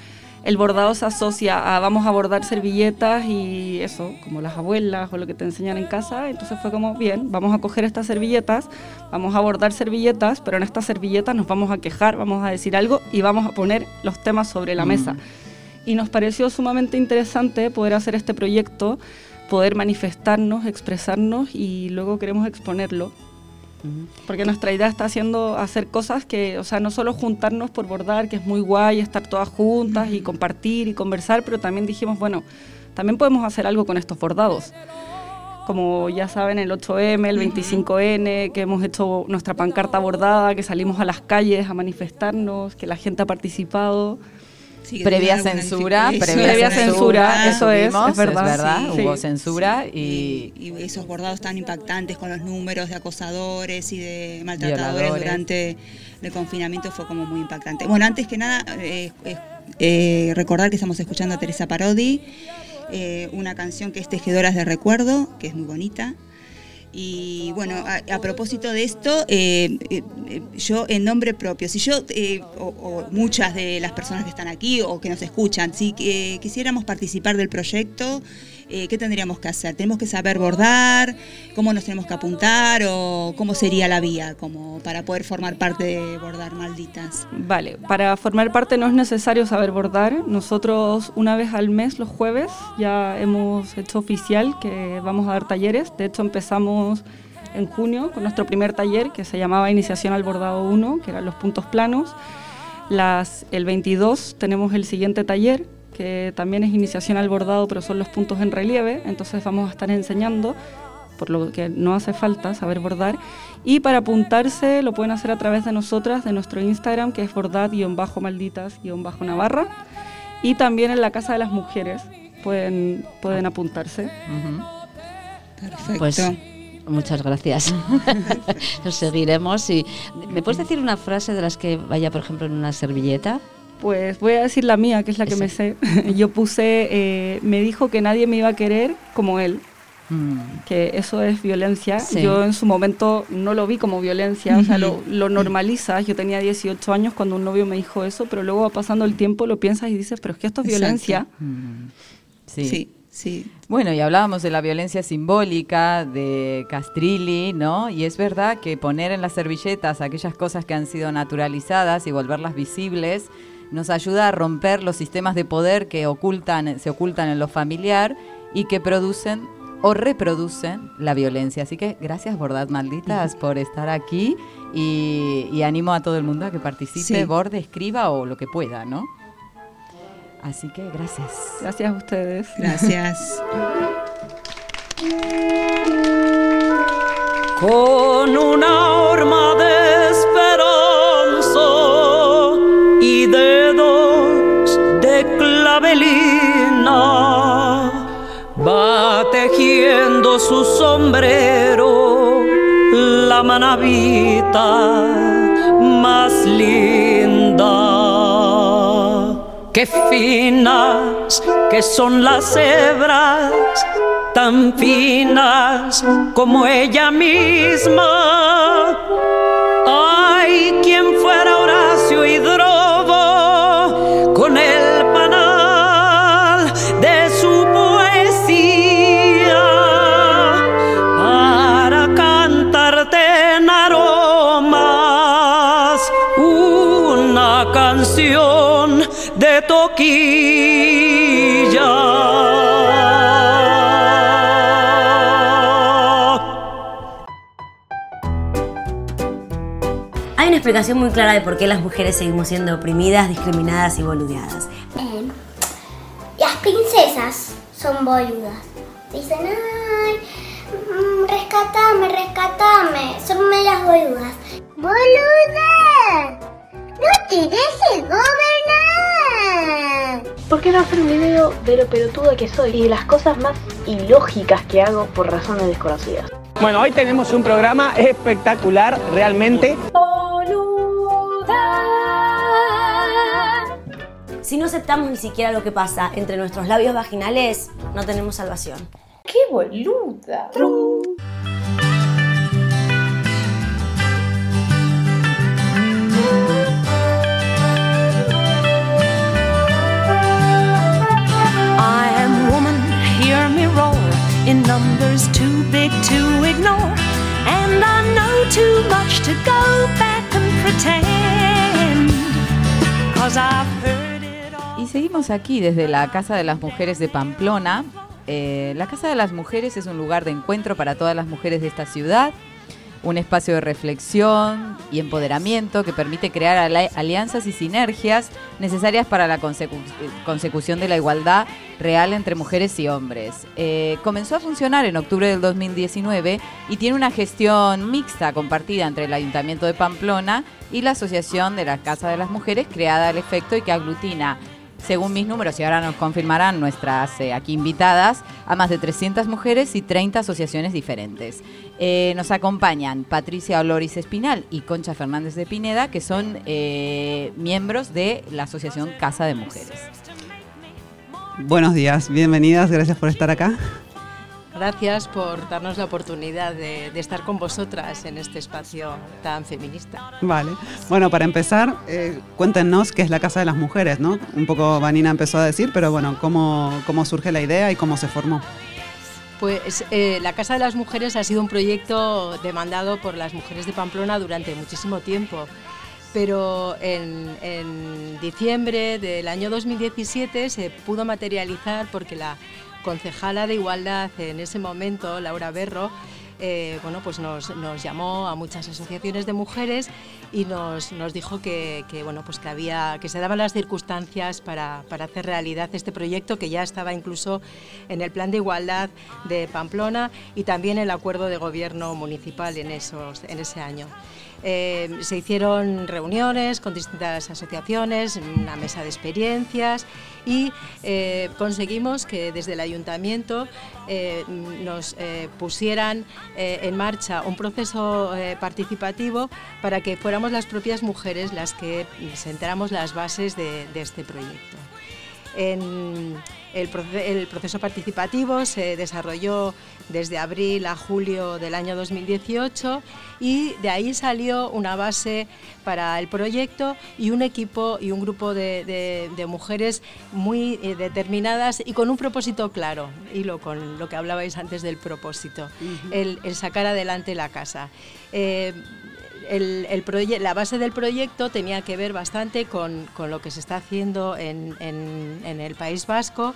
el bordado se asocia a vamos a bordar servilletas y eso, como las abuelas o lo que te enseñan en casa. Entonces fue como, bien, vamos a coger estas servilletas, vamos a bordar servilletas, pero en estas servilletas nos vamos a quejar, vamos a decir algo y vamos a poner los temas sobre la
Mm.
mesa. Y nos pareció sumamente interesante poder hacer este proyecto, poder manifestarnos, expresarnos y luego queremos exponerlo. Porque nuestra idea está haciendo hacer cosas que, o sea, no solo juntarnos por bordar, que es muy guay estar todas juntas y compartir y conversar, pero también dijimos, bueno, también podemos hacer algo con estos bordados. Como ya saben, el 8M, el 25N, que hemos hecho nuestra pancarta bordada, que salimos a las calles a manifestarnos, que la gente ha participado.
Sí,
previa censura, previa,
censura, eso es, es verdad. Sí.
hubo
Sí.
censura y,
y esos bordados tan impactantes con los números de acosadores y de maltratadores
Violadores.
durante el confinamiento fue como muy impactante. Bueno, antes que nada, eh, eh, eh, recordar que estamos escuchando a Teresa Parodi, eh, una canción que es Tejedoras de Recuerdo, que es muy bonita. Y bueno, a, propósito de esto, eh, eh, eh, yo en nombre propio, si yo eh, o, o muchas de las personas que están aquí o que nos escuchan, si eh, quisiéramos participar del proyecto, eh, ¿qué tendríamos que hacer? ¿Tenemos que saber bordar? ¿Cómo nos tenemos que apuntar? ¿O cómo sería la vía como para poder formar parte de Bordar Malditas?
Vale, para formar parte no es necesario saber bordar. Nosotros una vez al mes, los jueves, ya hemos hecho oficial que vamos a dar talleres. De hecho, empezamos en junio con nuestro primer taller que se llamaba Iniciación al Bordado 1, que eran los puntos planos. Las, el 22 tenemos el siguiente taller, que también es iniciación al bordado, pero son los puntos en relieve, entonces vamos a estar enseñando, por lo que no hace falta saber bordar. Y para apuntarse lo pueden hacer a través de nosotras, de nuestro Instagram, que es bordad-malditas-navarra. Y también en la Casa de las Mujeres pueden, pueden apuntarse.
Perfecto.
Pues muchas gracias. *laughs* Nos seguiremos. Y, ¿Me puedes decir una frase de las que vaya, por ejemplo, en una servilleta?
Pues voy a decir la mía, que es la que me sé. *laughs* Yo puse, eh, me dijo que nadie me iba a querer como él. Que eso es violencia.
Sí.
Yo en su momento no lo vi como violencia, o sea, lo, lo normalizas. Yo tenía 18 años cuando un novio me dijo eso, pero luego va pasando el tiempo, lo piensas y dices, pero es que esto es
Exacto.
violencia.
Sí.
Sí, sí.
Bueno, y hablábamos de la violencia simbólica de Castrilli, ¿no? Y es verdad que poner en las servilletas aquellas cosas que han sido naturalizadas y volverlas visibles nos ayuda a romper los sistemas de poder que ocultan, se ocultan en lo familiar y que producen o reproducen la violencia. Así que gracias, Bordad Malditas, por estar aquí y, y animo a todo el mundo a que participe,
Sí.
borde, escriba o lo que pueda, ¿no? Así que gracias.
Gracias a ustedes.
Gracias.
con una horma su sombrero la manavita más linda qué finas que son las hebras tan finas como ella misma.
Explicación muy clara de por qué las mujeres seguimos siendo oprimidas, discriminadas y boludeadas.
Eh, las princesas son boludas. Dicen, ay, mm, rescatame, rescatame. Son meras boludas. ¡Boluda! ¡No te dejes gobernar!
¿Por qué no hacer un video de lo pelotuda que soy y de las cosas más ilógicas que hago por razones desconocidas?
Bueno, hoy tenemos un programa espectacular, realmente.
Si no aceptamos ni siquiera lo que pasa entre nuestros labios vaginales, no tenemos salvación.
¡Qué boluda!
I am woman, hear me roar in numbers too big to ignore. And I know too much to go back and pretend. Cause I've heard.
Y seguimos aquí desde la Casa de las Mujeres de Pamplona. Eh, la Casa de las Mujeres es un lugar de encuentro para todas las mujeres de esta ciudad, un espacio de reflexión y empoderamiento que permite crear ali- alianzas y sinergias necesarias para la consecu- consecución de la igualdad real entre mujeres y hombres. Eh, comenzó a funcionar en octubre del 2019 y tiene una gestión mixta compartida entre el Ayuntamiento de Pamplona y la Asociación de la Casa de las Mujeres creada al efecto y que aglutina según mis números, y ahora nos confirmarán nuestras eh, aquí invitadas, a más de 300 mujeres y 30 asociaciones diferentes. Eh, nos acompañan Patricia Oloris Espinal y Concha Fernández de Pineda, que son eh, miembros de la Asociación Casa de Mujeres.
Buenos días, bienvenidas, gracias por estar acá.
Gracias por darnos la oportunidad de, de estar con vosotras en este espacio tan feminista.
Vale. Bueno, para empezar, eh, cuéntenos qué es la Casa de las Mujeres, ¿no? Un poco Vanina empezó a decir, pero bueno, ¿cómo, cómo surge la idea y cómo se formó?
Pues eh, la Casa de las Mujeres ha sido un proyecto demandado por las mujeres de Pamplona durante muchísimo tiempo. Pero en, en diciembre del año 2017 se pudo materializar porque la concejala de Igualdad en ese momento, Laura Berro, eh, bueno, pues nos, llamó a muchas asociaciones de mujeres y nos, dijo que, que, bueno, pues que, había, que se daban las circunstancias para, para, hacer realidad este proyecto que ya estaba incluso en el plan de igualdad de Pamplona y también el acuerdo de gobierno municipal en, esos, en ese año. Eh, se hicieron reuniones con distintas asociaciones, una mesa de experiencias y eh, conseguimos que desde el ayuntamiento eh, nos pusieran en marcha un proceso participativo para que fuéramos las propias mujeres las que sentáramos las bases de este proyecto. En el, el, proceso participativo se desarrolló desde abril a julio del año 2018 y de ahí salió una base para el proyecto y un equipo y un grupo de, de, de mujeres muy eh, determinadas y con un propósito claro, y lo, con lo que hablabais antes del propósito, uh -huh. el, el, sacar adelante la casa. Eh, el, el la base del proyecto tenía que ver bastante con, con lo que se está haciendo en, en, en el País Vasco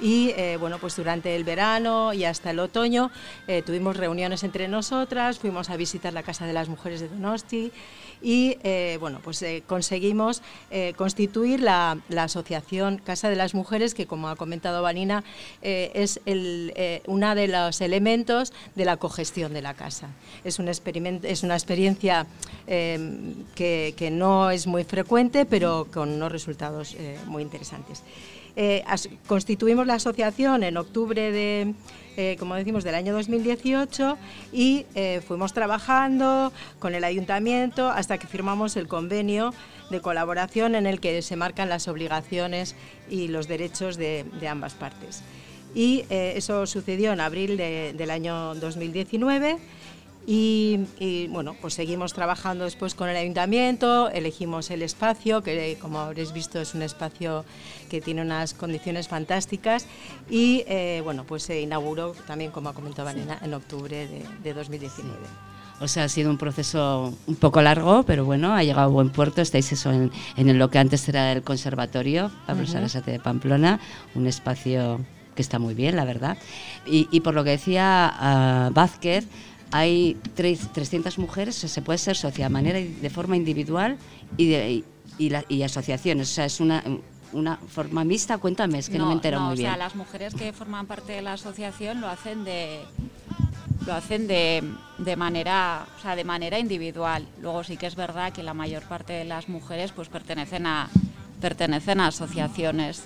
y eh, bueno, pues durante el verano y hasta el otoño eh, tuvimos reuniones entre nosotras, fuimos a visitar la Casa de las Mujeres de Donosti y eh, bueno, pues conseguimos constituir la, asociación Casa de las Mujeres que como ha comentado Vanina es el, una de los elementos de la cogestión de la casa. Es, un es una experiencia que, no es muy frecuente pero con unos resultados muy interesantes. Eh, constituimos la asociación en octubre de, eh, como decimos, del año 2018 y eh, fuimos trabajando con el ayuntamiento hasta que firmamos el convenio de colaboración en el que se marcan las obligaciones y los derechos de, ambas partes. Y eso sucedió en abril de, del año 2019 y, y, bueno, pues seguimos trabajando después con el ayuntamiento, elegimos el espacio, que como habréis visto es un espacio que tiene unas condiciones fantásticas y eh, bueno, pues se inauguró también, como ha comentado Vanina, en octubre de, de 2019.
O sea, ha sido un proceso un poco largo, pero bueno, ha llegado a buen puerto. Estáis eso en, en lo que antes era el conservatorio, Pablo uh -huh. Sarasate de Pamplona, un espacio que está muy bien, la verdad. Y, y por lo que decía uh, Vázquez, hay 300 mujeres, se puede ser socia de manera de forma individual y, de, y, la, y asociaciones, o sea, es una, una forma mixta, cuéntame, es que no, no me entero
no,
muy
o
bien.
O sea, las mujeres que forman parte de la asociación lo hacen de lo hacen de, de manera o sea, de manera individual. Luego sí que es verdad que la mayor parte de las mujeres pues pertenecen a pertenecen a asociaciones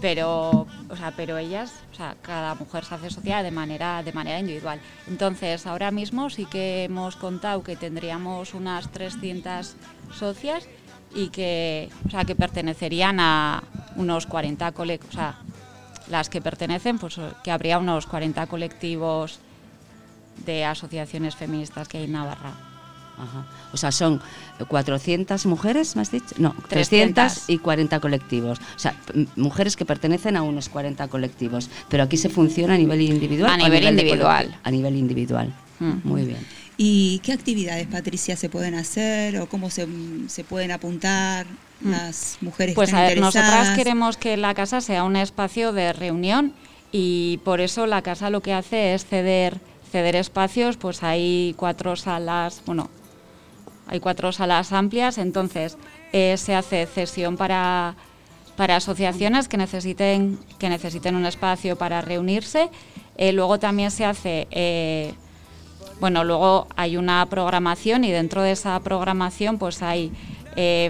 pero o sea pero ellas o sea cada mujer se hace socia de manera de manera individual. Entonces ahora mismo sí que hemos contado que tendríamos unas 300 socias y que o sea que pertenecerían a unos 40 colectivos o sea las que pertenecen pues que habría unos 40 colectivos de asociaciones feministas que hay en Navarra
Ajá. O sea, son 400 mujeres, ¿me has dicho? No,
300.
340 colectivos. O sea, mujeres que pertenecen a unos 40 colectivos. Pero aquí se funciona a nivel individual.
A nivel, a nivel individual.
A nivel individual. Mm. Muy bien.
¿Y qué actividades, Patricia, se pueden hacer o cómo se, se pueden apuntar mm. las mujeres
pues a ver, nosotras queremos que la casa sea un espacio de reunión y por eso la casa lo que hace es ceder ceder espacios, pues hay cuatro salas, bueno, hay cuatro salas amplias, entonces eh, se hace cesión para, para asociaciones que necesiten, que necesiten un espacio para reunirse. Eh, luego también se hace, eh, bueno, luego hay una programación y dentro de esa programación pues hay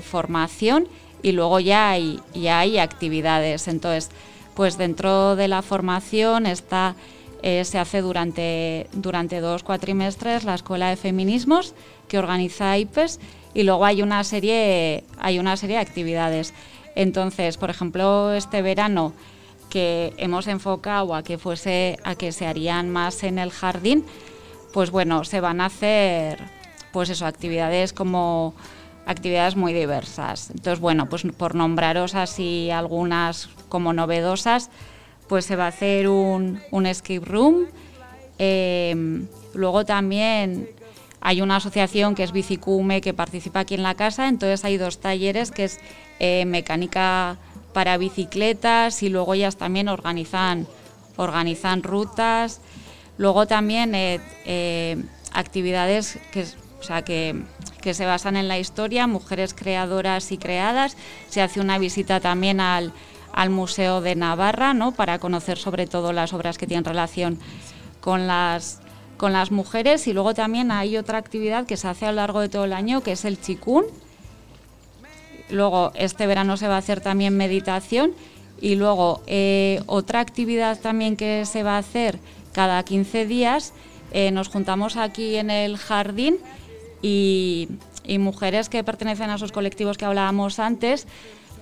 formación y luego ya hay, ya hay actividades. Entonces, pues dentro de la formación está, eh, se hace durante, durante dos cuatrimestres la Escuela de Feminismos que organiza IPES y luego hay una serie, hay una serie de actividades. Entonces, por ejemplo, este verano que hemos enfocado a que fuese a que se harían más en el jardín, pues bueno, se van a hacer pues eso, actividades como actividades muy diversas. Entonces, bueno, pues por nombraros así algunas como novedosas, pues se va a hacer un, un escape room. Eh, luego también hay una asociación que es Bicicume que participa aquí en la casa, entonces hay dos talleres que es eh, mecánica para bicicletas y luego ellas también organizan, organizan rutas. Luego también eh, actividades que, o sea, que, que, se basan en la historia, mujeres creadoras y creadas. Se hace una visita también al, al Museo de Navarra ¿no? para conocer sobre todo las obras que tienen relación con las, con las mujeres. Y luego también hay otra actividad que se hace a lo largo de todo el año, que es el chikun. Luego, este verano se va a hacer también meditación. Y luego, eh, otra actividad también que se va a hacer cada 15 días, eh, nos juntamos aquí en el jardín y, y mujeres que pertenecen a esos colectivos que hablábamos antes,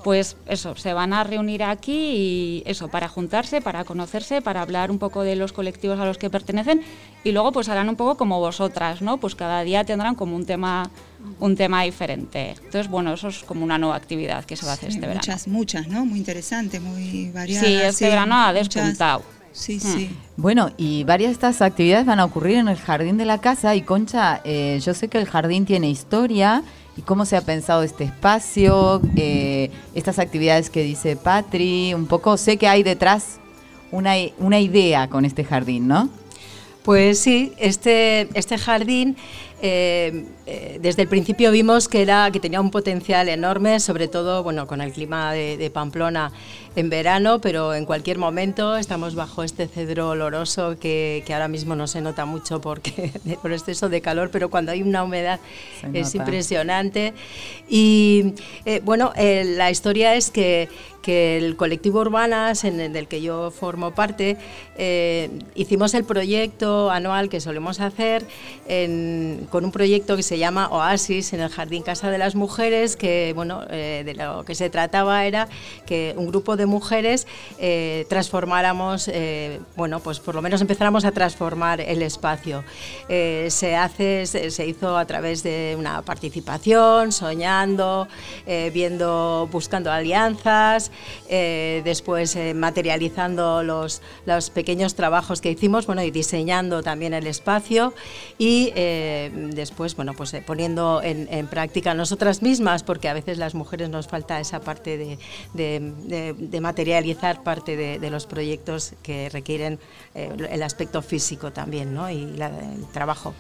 pues eso, se van a reunir aquí y eso, para juntarse, para conocerse, para hablar un poco de los colectivos a los que pertenecen y luego pues harán un poco como vosotras, ¿no? Pues cada día tendrán como un tema un tema diferente. Entonces, bueno, eso es como una nueva actividad que se va a hacer
Sí,
este verano.
Muchas, muchas, ¿no? Muy interesante, muy variada.
Sí, este verano ha
muchas-
despuntado.
Sí,
Mm.
sí.
Bueno, y varias de estas actividades van a ocurrir en el jardín de la casa. Y Concha, eh, yo sé que el jardín tiene historia. ¿Y cómo se ha pensado este espacio? Eh, estas actividades que dice Patri. Un poco, sé que hay detrás una, una idea con este jardín, ¿no?
Pues sí, este, este jardín eh, eh, desde el principio vimos que, era, que tenía un potencial enorme, sobre todo bueno, con el clima de Pamplona en verano, pero en cualquier momento estamos bajo este cedro oloroso que, que ahora mismo no se nota mucho porque, *laughs* por exceso de calor, pero cuando hay una humedad
Se
es
nota.
impresionante. Y eh, bueno, eh, la historia es que, que el colectivo Urbanas, en el del que yo formo parte, eh, hicimos el proyecto anual que solemos hacer en- con un proyecto que se llama Oasis en el Jardín Casa de las Mujeres, que bueno, eh, de lo que se trataba era que un grupo de mujeres eh, transformáramos, eh, bueno, pues por lo menos empezáramos a transformar el espacio. Eh, se hace, se, hizo a través de una participación, soñando, viendo, buscando alianzas, después materializando los, los pequeños trabajos que hicimos, bueno, y diseñando también el espacio y después, bueno, pues poniendo en, práctica nosotras mismas, porque a veces las mujeres nos falta esa parte de, de- de- de materializar parte de, de los proyectos que requieren eh, el aspecto físico también, ¿no? Y el trabajo.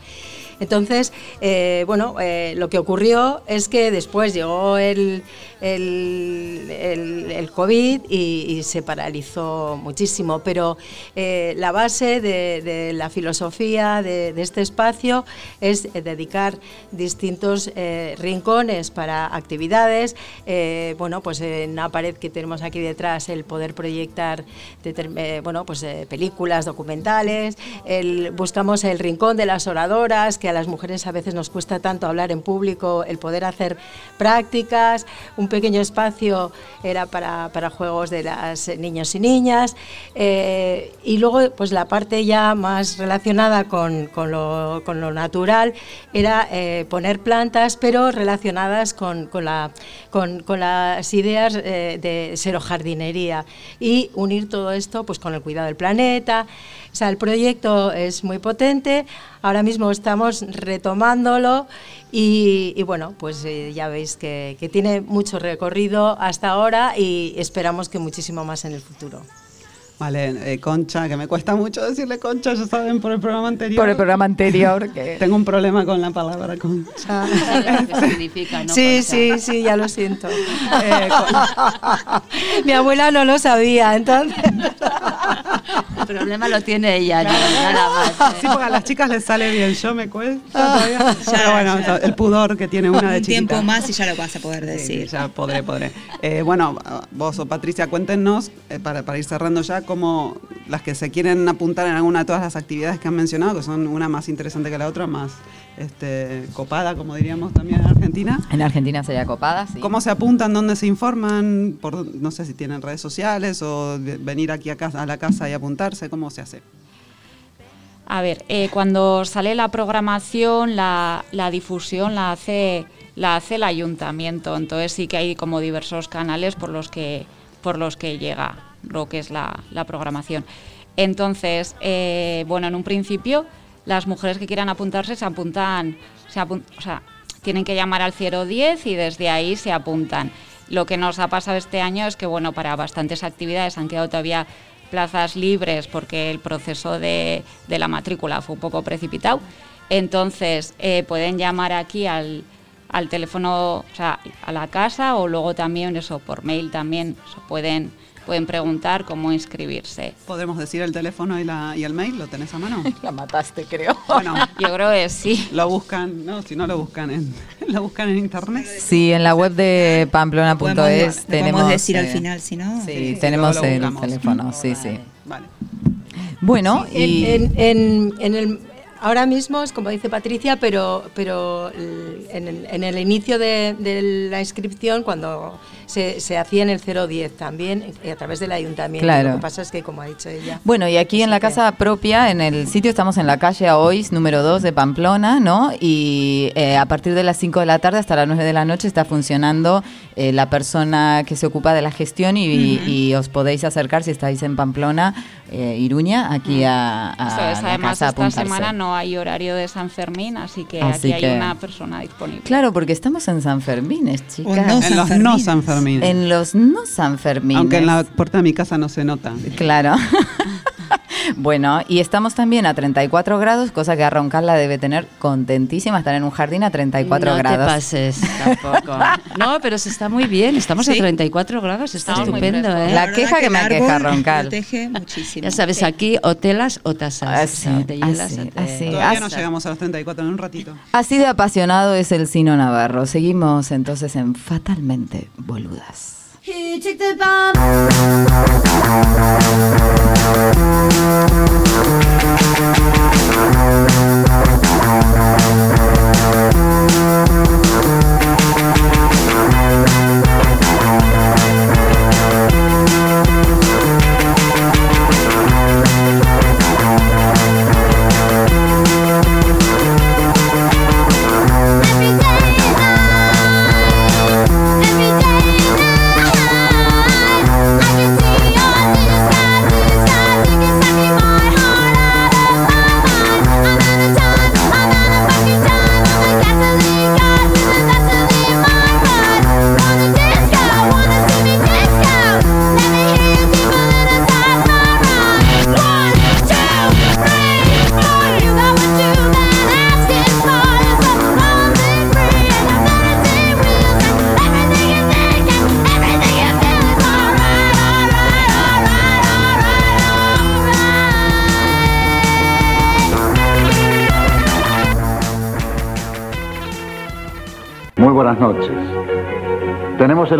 Entonces, eh, bueno, eh, lo que ocurrió es que después llegó el, el, el- COVID y, se paralizó muchísimo, pero la base de, de la filosofía de, de este espacio es dedicar distintos rincones para actividades. bueno, pues en una pared que tenemos aquí detrás, el poder proyectar eh, bueno, pues, eh, películas, documentales. El- buscamos el rincón de las oradoras, que a las mujeres a veces nos cuesta tanto hablar en público, el poder hacer prácticas. Un pequeño espacio era para, para juegos de las niños y niñas. eh, y luego, pues la parte ya más relacionada con, con lo, con lo natural era eh, poner plantas, pero relacionadas con, con la, con, las ideas eh, de y unir todo esto pues, con el cuidado del planeta. O sea, el proyecto es muy potente, ahora mismo estamos retomándolo y, y bueno, pues eh, ya veis que, que tiene mucho recorrido hasta ahora y esperamos que muchísimo más en el futuro.
Vale, eh, Concha, que me cuesta mucho decirle Concha, ya saben, por el programa anterior.
Por el programa anterior. Que... *laughs*
Tengo un problema con la palabra Concha. *laughs*
¿Qué significa, no?
Sí,
Concha?
sí, sí, ya lo siento.
Eh, *laughs*
Mi abuela no lo sabía, entonces.
El problema lo tiene ella, yo, nada más. ¿eh?
Sí, porque a las chicas les sale bien, yo me cuesta todavía. Pero bueno,
ya.
el pudor que tiene una de
Un
chiquita.
tiempo más y ya lo vas a poder decir.
Sí, ya podré, podré. Eh, bueno, vos o Patricia, cuéntenos, eh, para, para ir cerrando ya, cómo las que se quieren apuntar en alguna de todas las actividades que han mencionado, que son una más interesante que la otra, más este, copada, como diríamos también en Argentina.
En Argentina sería copada, sí.
¿Cómo se apuntan? ¿Dónde se informan? Por, no sé si tienen redes sociales o venir aquí a, casa, a la casa y apuntarse. ¿Cómo se hace?
A ver, eh, cuando sale la programación, la, la difusión la hace, la hace el ayuntamiento. Entonces sí que hay como diversos canales por los que, por los que llega lo que es la, la programación. Entonces, eh, bueno, en un principio, las mujeres que quieran apuntarse se apuntan, se apun- o sea, tienen que llamar al 010 y desde ahí se apuntan. Lo que nos ha pasado este año es que, bueno, para bastantes actividades han quedado todavía plazas libres porque el proceso de, de la matrícula fue un poco precipitado. Entonces, eh, pueden llamar aquí al, al teléfono, o sea, a la casa o luego también eso, por mail también, o pueden, pueden preguntar cómo inscribirse.
¿Podemos decir el teléfono y, la, y el mail? ¿Lo tenés a mano? *laughs*
La mataste, creo.
Bueno,
Yo creo que sí.
lo buscan, no, si no lo buscan en, *laughs* lo buscan en internet.
Sí, en la web de pamplona.es tenemos.
podemos decir al
eh,
final, si no.
Sí,
Sí,
tenemos el teléfono, sí, sí.
Vale.
Bueno, y
En, en- en- en el, ahora mismo es como dice Patricia, pero, pero en, el, en el inicio de, de la inscripción, cuando se, se hacía en el 010 también, a través del ayuntamiento.
Claro.
Lo que pasa es que, como ha dicho ella.
Bueno, y aquí en la casa propia, en el sitio, estamos en la calle Aois, número 2 de Pamplona, ¿no? Y eh, a partir de las 5 de la tarde hasta las 9 de la noche está funcionando eh, la persona que se ocupa de la gestión y,
Ujú.
y os podéis acercar si estáis en Pamplona, eh, Iruña, aquí a, a
Eso es,
la
además
casa
esta semana no hay horario de San Fermín, así que
Así
aquí
que-
hay una persona disponible.
Claro, porque estamos en San Fermines, chicas.
no En San los no. San
En los no San Fermines.
Aunque en la puerta de mi casa no se nota.
Claro. *laughs* bueno, y estamos también a 34 grados, cosa que a Roncal la debe tener contentísima estar en un jardín a 34
no
grados.
te pases tampoco. *laughs* No, pero se está muy bien. Estamos a
Sí.
34 grados, está estupendo. ¿eh?
La queja que me aqueja, Roncal.
Protege muchísimo.
Ya sabes, aquí o telas o tasas.
Ah,
o sea,
sí,
te hielas
así,
o te-
así.
Todavía no llegamos a los 34 en un ratito.
Así de apasionado es el Sino Navarro. Seguimos entonces en Fatalmente Boludas.
He took the bomb.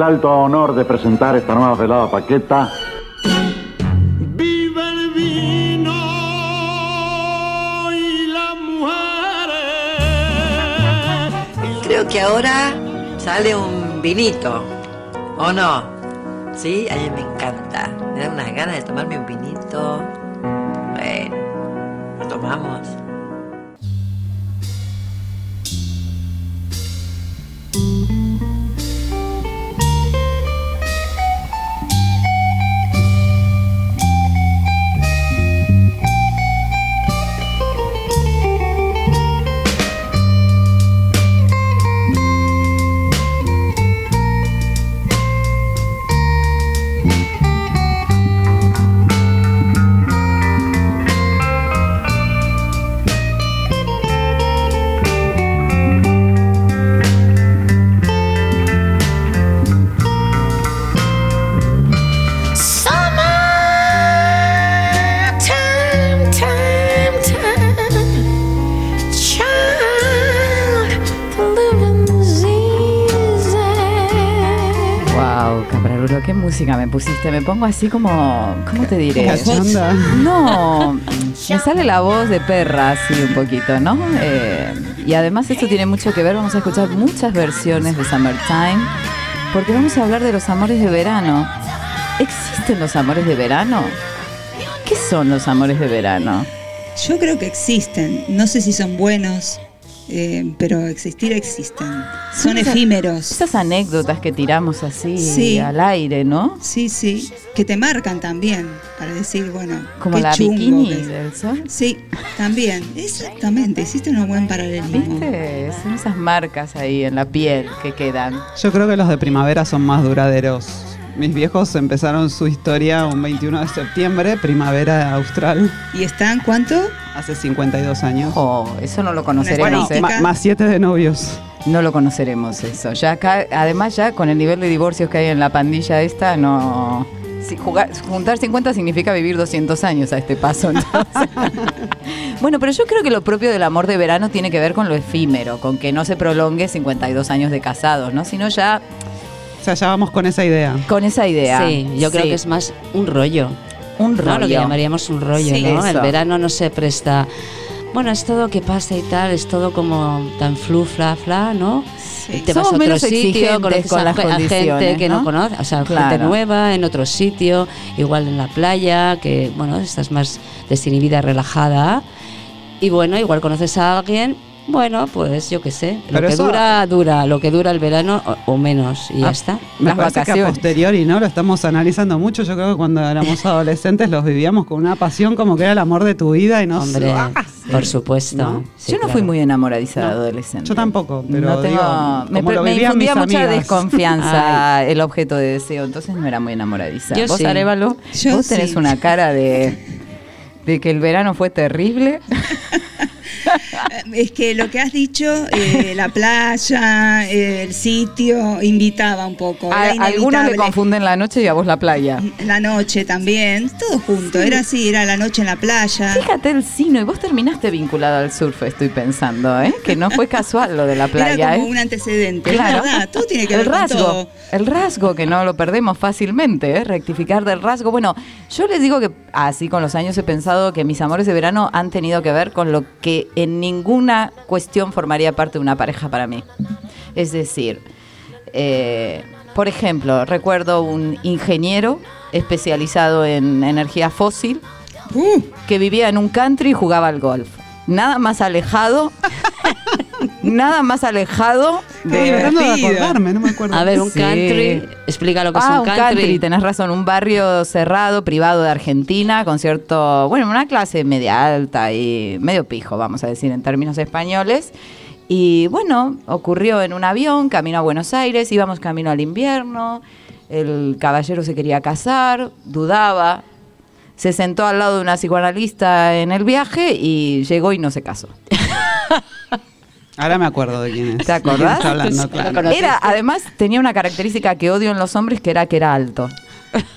El alto honor de presentar esta nueva velada paqueta.
Creo que ahora sale un vinito, ¿o no? Sí, a mí me encanta. Me da unas ganas de tomarme un vinito.
Música me pusiste. Me pongo así como. ¿Cómo te diré? No, me sale la voz de perra así un poquito, ¿no? Eh, y además esto tiene mucho que ver. Vamos a escuchar muchas versiones de Summertime. Porque vamos a hablar de los amores de verano. ¿Existen los amores de verano? ¿Qué son los amores de verano?
Yo creo que existen. No sé si son buenos, eh, pero existir existen. Son
Esas-
efímeros.
Esas anécdotas que tiramos así
Sí.
al aire, ¿no?
Sí, sí. Que te marcan también. Para decir, bueno.
Como
qué
la
chungo
bikini
que es.
del sol.
Sí, también. Exactamente. Hiciste un buen paralelismo.
¿Viste? Son esas marcas ahí en la piel que quedan.
Yo creo que los de primavera son más duraderos. Mis viejos empezaron su historia un 21 de septiembre, primavera austral,
¿Y están cuánto?
Hace 52 años.
Oh, eso no lo
Bueno,
conoceremos. ¿eh?
más siete de novios.
No lo conoceremos eso. Ya acá, además ya con el nivel de divorcios que hay en la pandilla esta, no... si jugar- juntar 50 significa vivir 200 años a este paso. *laughs* bueno, pero yo creo que lo propio del amor de verano tiene que ver con lo efímero, con que no se prolongue 52 años de casados, ¿no? Sino ya
O sea, ya vamos con esa idea.
con esa idea.
Sí, yo creo
Sí.
que es más un rollo.
Un
¿no? Lo que
rollo.
llamaríamos un rollo,
Sí,
¿no? El verano no se presta. Bueno, es todo que pasa y tal, es todo como tan flu, fla, fla, ¿no? Te vas a otro sitio, conoces
con
a, gente que no,
¿no?
conoces, o sea, gente nueva en otro sitio, igual en la playa, que, bueno, estás más desinhibida, relajada. Y bueno, igual conoces a alguien, bueno, pues yo qué sé, lo
Pero
que
eso-
dura, dura, lo que dura el verano o, o menos, y ya
Ah,
está.
Me
Las
parece que a
vacaciones.
posteriori, ¿no? Lo estamos analizando mucho. Yo creo que cuando éramos adolescentes los vivíamos con una pasión como que era el amor de tu vida y no
Hombre,
Ah,
por supuesto.
¿No?
Sí,
yo no fui muy enamoradiza de adolescente.
Yo tampoco, pero
no tengo,
digo,
me,
como lo
me infundía
mis
mucha
amigas.
desconfianza *laughs* el objeto de deseo, entonces no era muy enamoradiza.
Yo
¿Vos,
sí.
Arevalo?
Yo
vos tenés
sí.
una cara de, de que el verano fue terrible. *laughs* *laughs*
Es que lo que has dicho, eh, la playa, eh, el sitio, invitaba un poco.
A, algunos le confunden la noche y a vos la playa.
La noche también, todo junto. Era así, era la noche en la playa.
Fíjate el sino y vos terminaste vinculado al surf, estoy pensando, ¿eh? Que no fue casual lo de la *laughs* playa,
Era como
¿eh?
un antecedente.
Claro.
Es verdad, todo tiene que
el
ver con
rasgo,
todo.
el rasgo que no lo perdemos fácilmente, ¿eh? rectificar del rasgo. Bueno, yo les digo que así con los años he pensado que mis amores de verano han tenido que ver con lo que en ninguna cuestión formaría parte de una pareja para mí. Es decir, eh, por ejemplo, recuerdo un ingeniero especializado en energía fósil
Uh,
que vivía en un country y jugaba al golf. Nada más alejado, *laughs* nada más alejado de
tratando de acordarme, no me acuerdo.
A ver, un
Sí.
country, explica lo que
ah,
es
un
un
country.
country.
tenés razón, un barrio cerrado, privado de Argentina, con cierto, bueno, una clase media alta y medio pijo, vamos a decir, en términos españoles. Y bueno, ocurrió en un avión, camino a Buenos Aires, íbamos camino al invierno, el caballero se quería casar, dudaba, se sentó al lado de una psicoanalista en el viaje y llegó y no se casó. *laughs*
Ahora me acuerdo de quién es.
¿Te acordás?
Está hablando, claro.
Era, además, tenía una característica que odio en los hombres, que era que era alto.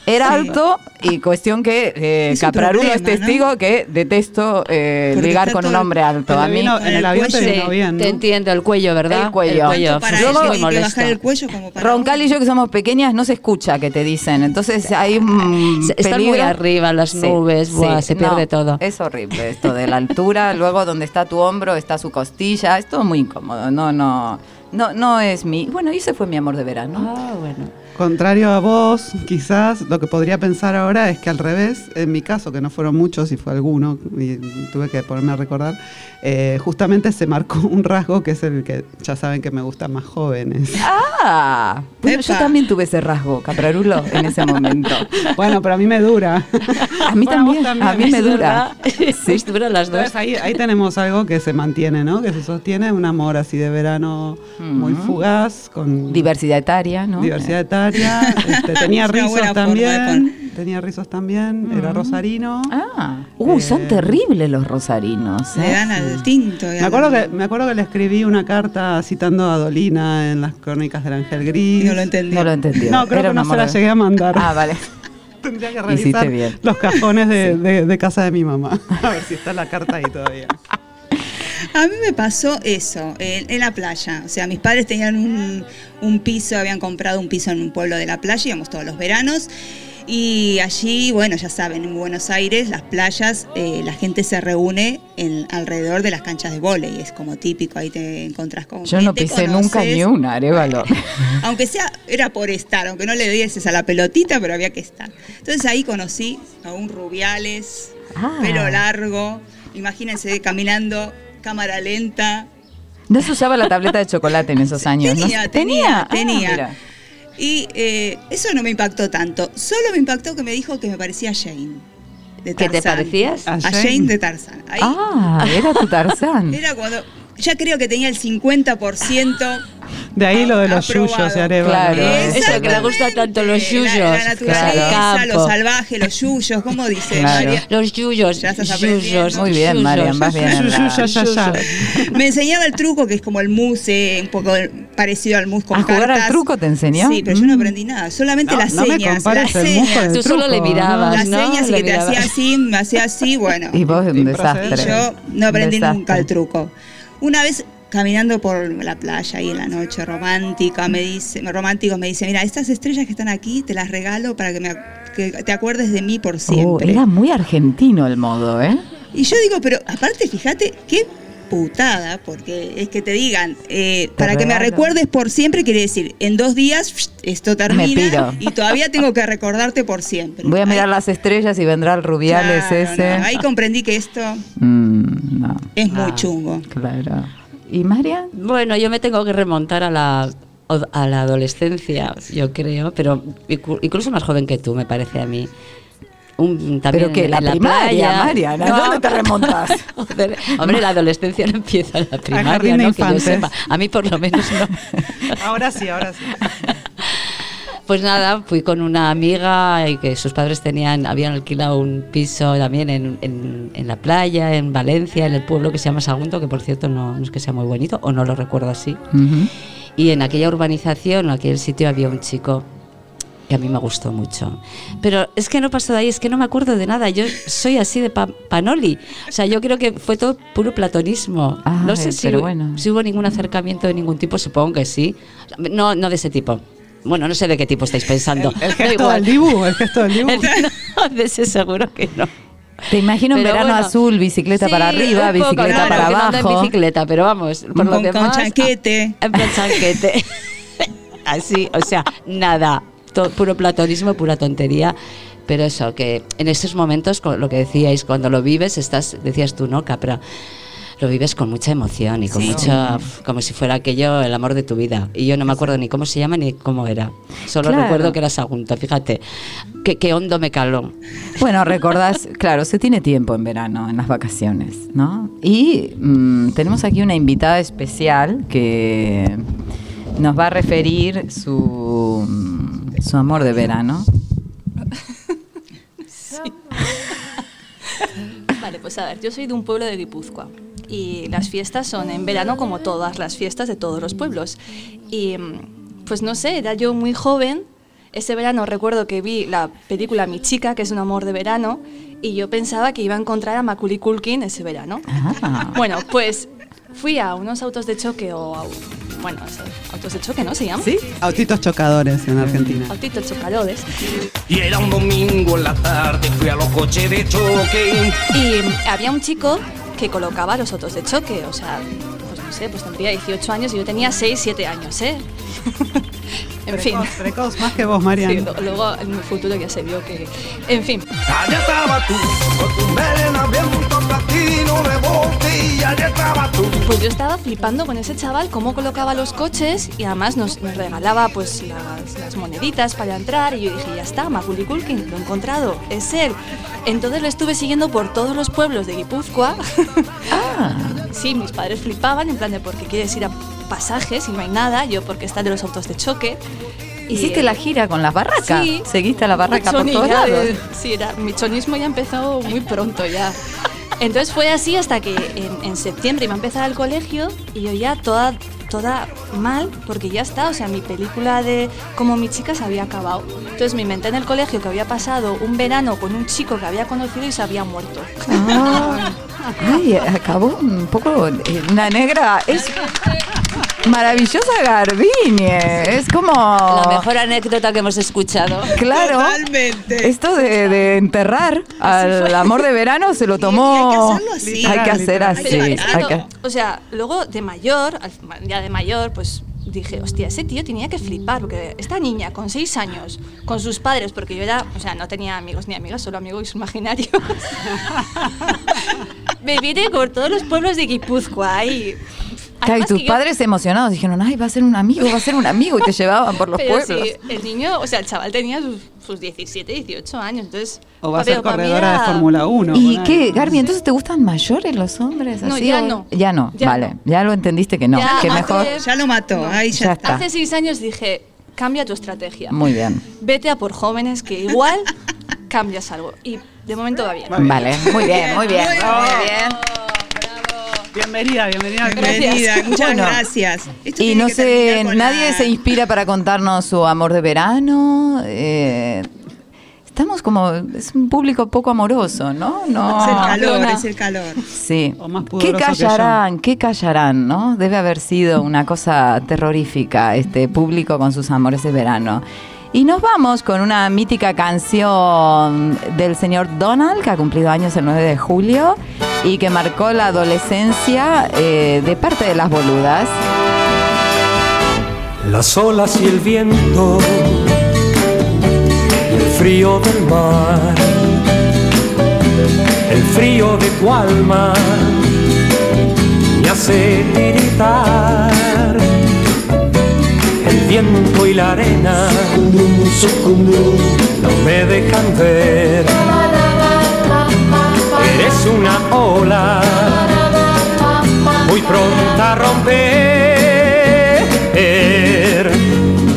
Era
Sí.
alto y cuestión que eh,
Es un
Caprarulo es
problema, ¿no?
testigo que detesto eh, ligar con un hombre alto. A mí
vino- en el
el
avión te
cuello.
vino bien,
Te
¿no?
entiendo, el cuello, ¿verdad?
El cuello.
cuello.
para
sí,
que
muy
que
molesto.
bajar el cuello como para
Roncal y yo que somos pequeñas no se escucha que te dicen. Entonces hay un
Están muy
peligro.
arriba las
Sí,
nubes, buah,
sí.
se pierde
No,
todo.
Es horrible esto de la altura, *laughs* luego donde está tu hombro está su costilla, es todo muy incómodo. No, no, no, no es mi. Bueno, y ese fue mi amor de verano.
Ah, bueno.
Contrario a vos, quizás lo que podría pensar ahora es que al revés, en mi caso, que no fueron muchos y fue alguno, y tuve que ponerme a recordar, eh, justamente se marcó un rasgo que es el que ya saben que me gustan más jóvenes.
Ah, bueno, yo
Epa.
también tuve ese rasgo, Caprarulo, en ese momento. *laughs*
Bueno, pero a mí me dura.
A mí
Bueno,
también,
también,
a mí me dura.
Nos *laughs* duran las dos.
Entonces ahí, ahí tenemos algo que se mantiene, ¿no? Que se sostiene, un amor así de verano muy fugaz, con
Diversidad etaria, ¿no?
diversidad etaria. *laughs* este, tenía rizos también. Tenía rizos también. Era rosarino.
Ah, uy, son
Eh,
terribles los rosarinos.
Le
¿eh?
dan al tinto.
Me
a
acuerdo, que, me acuerdo que le escribí una carta citando a Dolina en las crónicas del Ángel Gris.
No lo entendí.
No lo entendí.
No, creo
Era
que no se la llegué a mandar.
Ah, vale. *laughs*
Tendría que revisar
bien.
los cajones de, de- de casa de mi mamá. *laughs* A ver si está la carta ahí todavía.
A mí me pasó eso, en, en la playa. O sea, mis padres tenían un, un piso, habían comprado un piso en un pueblo de la playa, íbamos todos los veranos. Y allí, bueno, ya saben, en Buenos Aires, las playas, eh, la gente se reúne en, alrededor de las canchas de vóley. Es como típico, ahí te encontrás con
Yo no pisé nunca ni una, Arevalo. *laughs*
Aunque sea, era por estar, aunque no le dieses a la pelotita, pero había que estar. Entonces ahí conocí a un Rubiales,
Ah.
pelo largo, imagínense caminando, cámara lenta.
No se usaba la tableta de chocolate en esos años, ¿no?
Tenía, tenía,
Ah,
tenía. Y eh, eso no me impactó tanto. Solo me impactó que me dijo que me parecía a Jane. De
¿Que te parecías?
A
¿A
Jane?
Jane?
de Tarzán. Ahí-
Ah, era tu Tarzán.
Era cuando. Ya creo que tenía el 50%.
De ahí lo de los
Aprobado.
yuyos, Arevalo.
Claro, eso que le gusta tanto los yuyos.
La, la naturaleza,
Claro.
lo salvaje, los yuyos, ¿cómo dice
Claro.
María?
Los yuyos.
Ya estás aprendiendo.
yuyos,
Muy bien,
yuyos.
Marian, vas bien. en la-
Ya, ya.
Me enseñaba el truco, que es como el mousse, un poco parecido al mousse con
¿A jugar al
cartas.
truco te enseñó?
Sí, pero yo no
Mm.
aprendí nada, solamente
No,
las
no me
señas.
compares
las señas.
con el
Tú solo le
truco,
mirabas,
Las
¿no?
señas y
Le
que te hacía así, me hacía así, bueno.
Y vos un
Y
desastre.
yo no aprendí nunca el truco. Una vez caminando por la playa ahí en la noche romántica, me dice, romántico me dice, mira, estas estrellas que están aquí te las regalo para que, me, que te acuerdes de mí por
Oh,
siempre.
era muy argentino el modo, ¿eh?
Y yo digo, pero aparte, fíjate, qué putada, porque es que te digan, eh, para que me recuerdes por siempre, quiere decir, en dos días esto termina
piro.
y todavía tengo que recordarte por siempre.
Voy a
Ahí-
mirar las estrellas y vendrá el Rubiales
Claro,
ese.
no, ahí comprendí que esto
Mm, no,
es muy
Ah.
chungo.
claro. ¿Y Marian?
Bueno, yo me tengo que remontar a la, a la adolescencia, yo creo, pero incluso más joven que tú, me parece a mí. Un, también
¿Pero qué,
en
la primaria,
playa.
Marian? ¿A dónde te remontas?
Joder, hombre, la adolescencia no empieza en la primaria, ¿no? Que yo sepa. A mí por lo menos no.
Ahora sí, ahora sí. *laughs*
Pues nada, fui con una amiga y que sus padres tenían, habían alquilado un piso también en, en- en la playa, en Valencia, en el pueblo que se llama Sagunto, que por cierto no, no es que sea muy bonito, o no lo recuerdo así.
Ujú.
Y en aquella urbanización, en aquel sitio, había un chico que a mí me gustó mucho. Pero es que no pasó de ahí, es que no me acuerdo de nada. Yo soy así de pa- panoli. O sea, yo creo que fue todo puro platonismo. no
Ay,
sé si,
bueno.
si hubo ningún acercamiento de ningún tipo, supongo que sí. No, no de ese tipo. Bueno, no sé de qué tipo estáis pensando.
El
Da
gesto
igual.
del Dibu, el gesto del Dibu. *laughs*
No, de ese seguro que no.
Te imagino un
Pero
verano
bueno,
azul, bicicleta
Sí,
para arriba,
poco,
bicicleta
claro,
para
que no en
abajo.
bicicleta, pero vamos, por lo
Con, con
demás.
chanquete.
En plan chanquete. *laughs* Así, o sea, nada. To- puro platonismo, pura tontería. Pero eso, que en esos momentos, lo que decíais, cuando lo vives, estás, decías tú, ¿no, Capra? Lo vives con mucha emoción y con
Sí.
mucha. como si fuera aquello el amor de tu vida. Y yo no me acuerdo ni cómo se llama ni cómo era. Solo
Claro.
recuerdo que era Sagunto, fíjate. Qué, qué hondo me caló.
Bueno, recordás, *laughs* claro, se tiene tiempo en verano, en las vacaciones, ¿no? Y mm, tenemos aquí una invitada especial que nos va a referir su, mm, su amor de verano. *laughs*
Vale, pues a ver, yo soy de un pueblo de Guipúzcoa y las fiestas son en verano como todas las fiestas de todos los pueblos. Y mm, pues no sé, era yo muy joven. Ese verano recuerdo que vi la película Mi chica, que es un amor de verano, y yo pensaba que iba a encontrar a Macaulay Culkin ese verano.
Ah.
Bueno, pues fui a unos autos de choque o a, bueno, autos de choque, ¿no se llama?
¿Sí? Autitos chocadores en Argentina.
Autitos chocadores.
Y era un domingo en la tarde, fui a los coches de choque.
Y había un chico que colocaba los autos de choque, o sea, pues no sé, pues tendría 18 años y yo tenía 6, 7 años, ¿eh? *laughs* *laughs* en fin.
Precoz, más que vos, Marian.
Sí, luego en mi futuro ya se vio que... En fin.
Allá estaba tú, con tu melena bien platino de bote, y allá estaba tú.
Pues yo estaba flipando con ese chaval, cómo colocaba los coches y además nos, nos regalaba pues las, las moneditas para entrar y yo dije, ya está, Macaulay Culkin, lo he encontrado, es él. Entonces lo estuve siguiendo por todos los pueblos de Guipúzcoa. *laughs* Sí, mis padres flipaban en plan de porque quieres ir a pasajes y no hay nada, yo porque está de los autos de choque.
¿Hiciste
eh,
la gira con las barracas?
Sí.
¿Seguiste a la barraca por todos lados?
de- sí, era, mi chonismo ya empezó muy pronto ya. Entonces fue así hasta que en, en septiembre iba a empezar el colegio y yo ya toda, toda mal, porque ya está, o sea, mi película de como mi chica se había acabado. Entonces me inventé en el colegio que había pasado un verano con un chico que había conocido y se había muerto.
Ah. *laughs* Ay, acabó un poco eh, una negra. Es maravillosa Garbiñe. Es como.
La mejor anécdota que hemos escuchado.
Claro. Esto de, de enterrar al amor de verano se lo tomó. Hay que hacer así. Hay que-
O sea, luego de mayor, ya de mayor, pues dije, hostia, ese tío tenía que flipar, porque esta niña con seis años, con sus padres, porque yo ya, o sea, no tenía amigos ni amigas, solo amigos imaginarios. *laughs* Me vine por todos los pueblos de Guipúzcoa y...
Claro, y tus
yo-
padres emocionados dijeron, ay, va a ser un amigo, va a ser un amigo. Y te llevaban por los
Pero
pueblos.
sí, el niño, o sea, el chaval tenía sus, sus 17, 18 años, entonces...
O va a ser corredora de Fórmula 1.
¿Y qué. Garbi? ¿Entonces te gustan mayores los hombres?
No,
así,
ya
o-
no.
Ya no,
Ya
vale. Ya lo entendiste que no.
Ya
que mejor.
Ya lo mató, ahí ya,
Ya
está.
está.
Hace seis años dije, cambia tu estrategia.
Muy bien.
Vete a por jóvenes que igual *laughs* cambias algo. Y de momento va bien.
Vale, muy bien, muy bien. Muy bien.
Bienvenida, bienvenida.
Bienvenida, muchas
Bueno.
gracias. Esto
Y no sé, nadie
la-
se inspira para contarnos su amor de verano. eh, estamos como, es un público poco amoroso, ¿no? No.
Es el calor,
no.
es el calor.
Sí.
más
¿Qué callarán? ¿Qué callarán? ¿No? Debe haber sido una cosa terrorífica este público con sus amores de verano. Y nos vamos con una mítica canción del señor Donald, que ha cumplido años el 9 de julio y que marcó la adolescencia eh, de parte de las boludas.
Las olas y el viento y el frío del mar, el frío de tu alma me hace tiritar. Viento y la arena no me dejan ver. Eres una ola muy pronta a romper,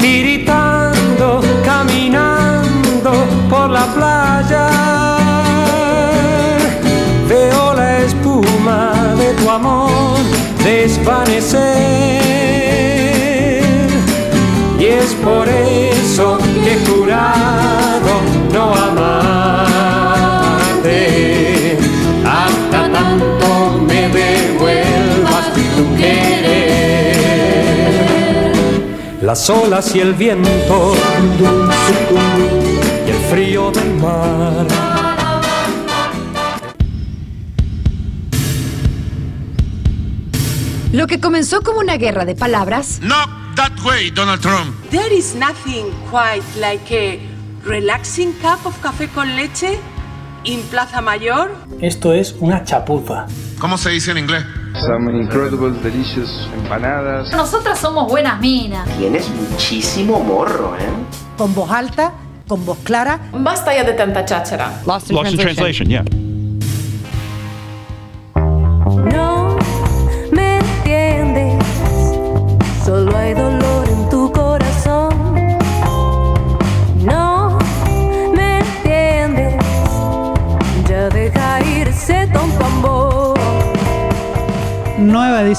tiritando, caminando por la playa. Veo la espuma de tu amor desvanecer. Es por eso que he jurado no amarte hasta tanto me devuelvas tu querer. Las olas y el viento y el frío del mar.
Lo que comenzó como una guerra de palabras.
No, way, Donald Trump.
There is nothing quite like a relaxing cup of café con leche in Plaza Mayor.
Esto es una chapuza.
¿Cómo se dice en inglés?
Some incredible, delicious empanadas.
Nosotras somos buenas minas.
Tienes muchísimo morro, ¿eh?
Con voz alta, con voz clara.
Basta ya de tanta cháchara.
Lost in translation, yeah.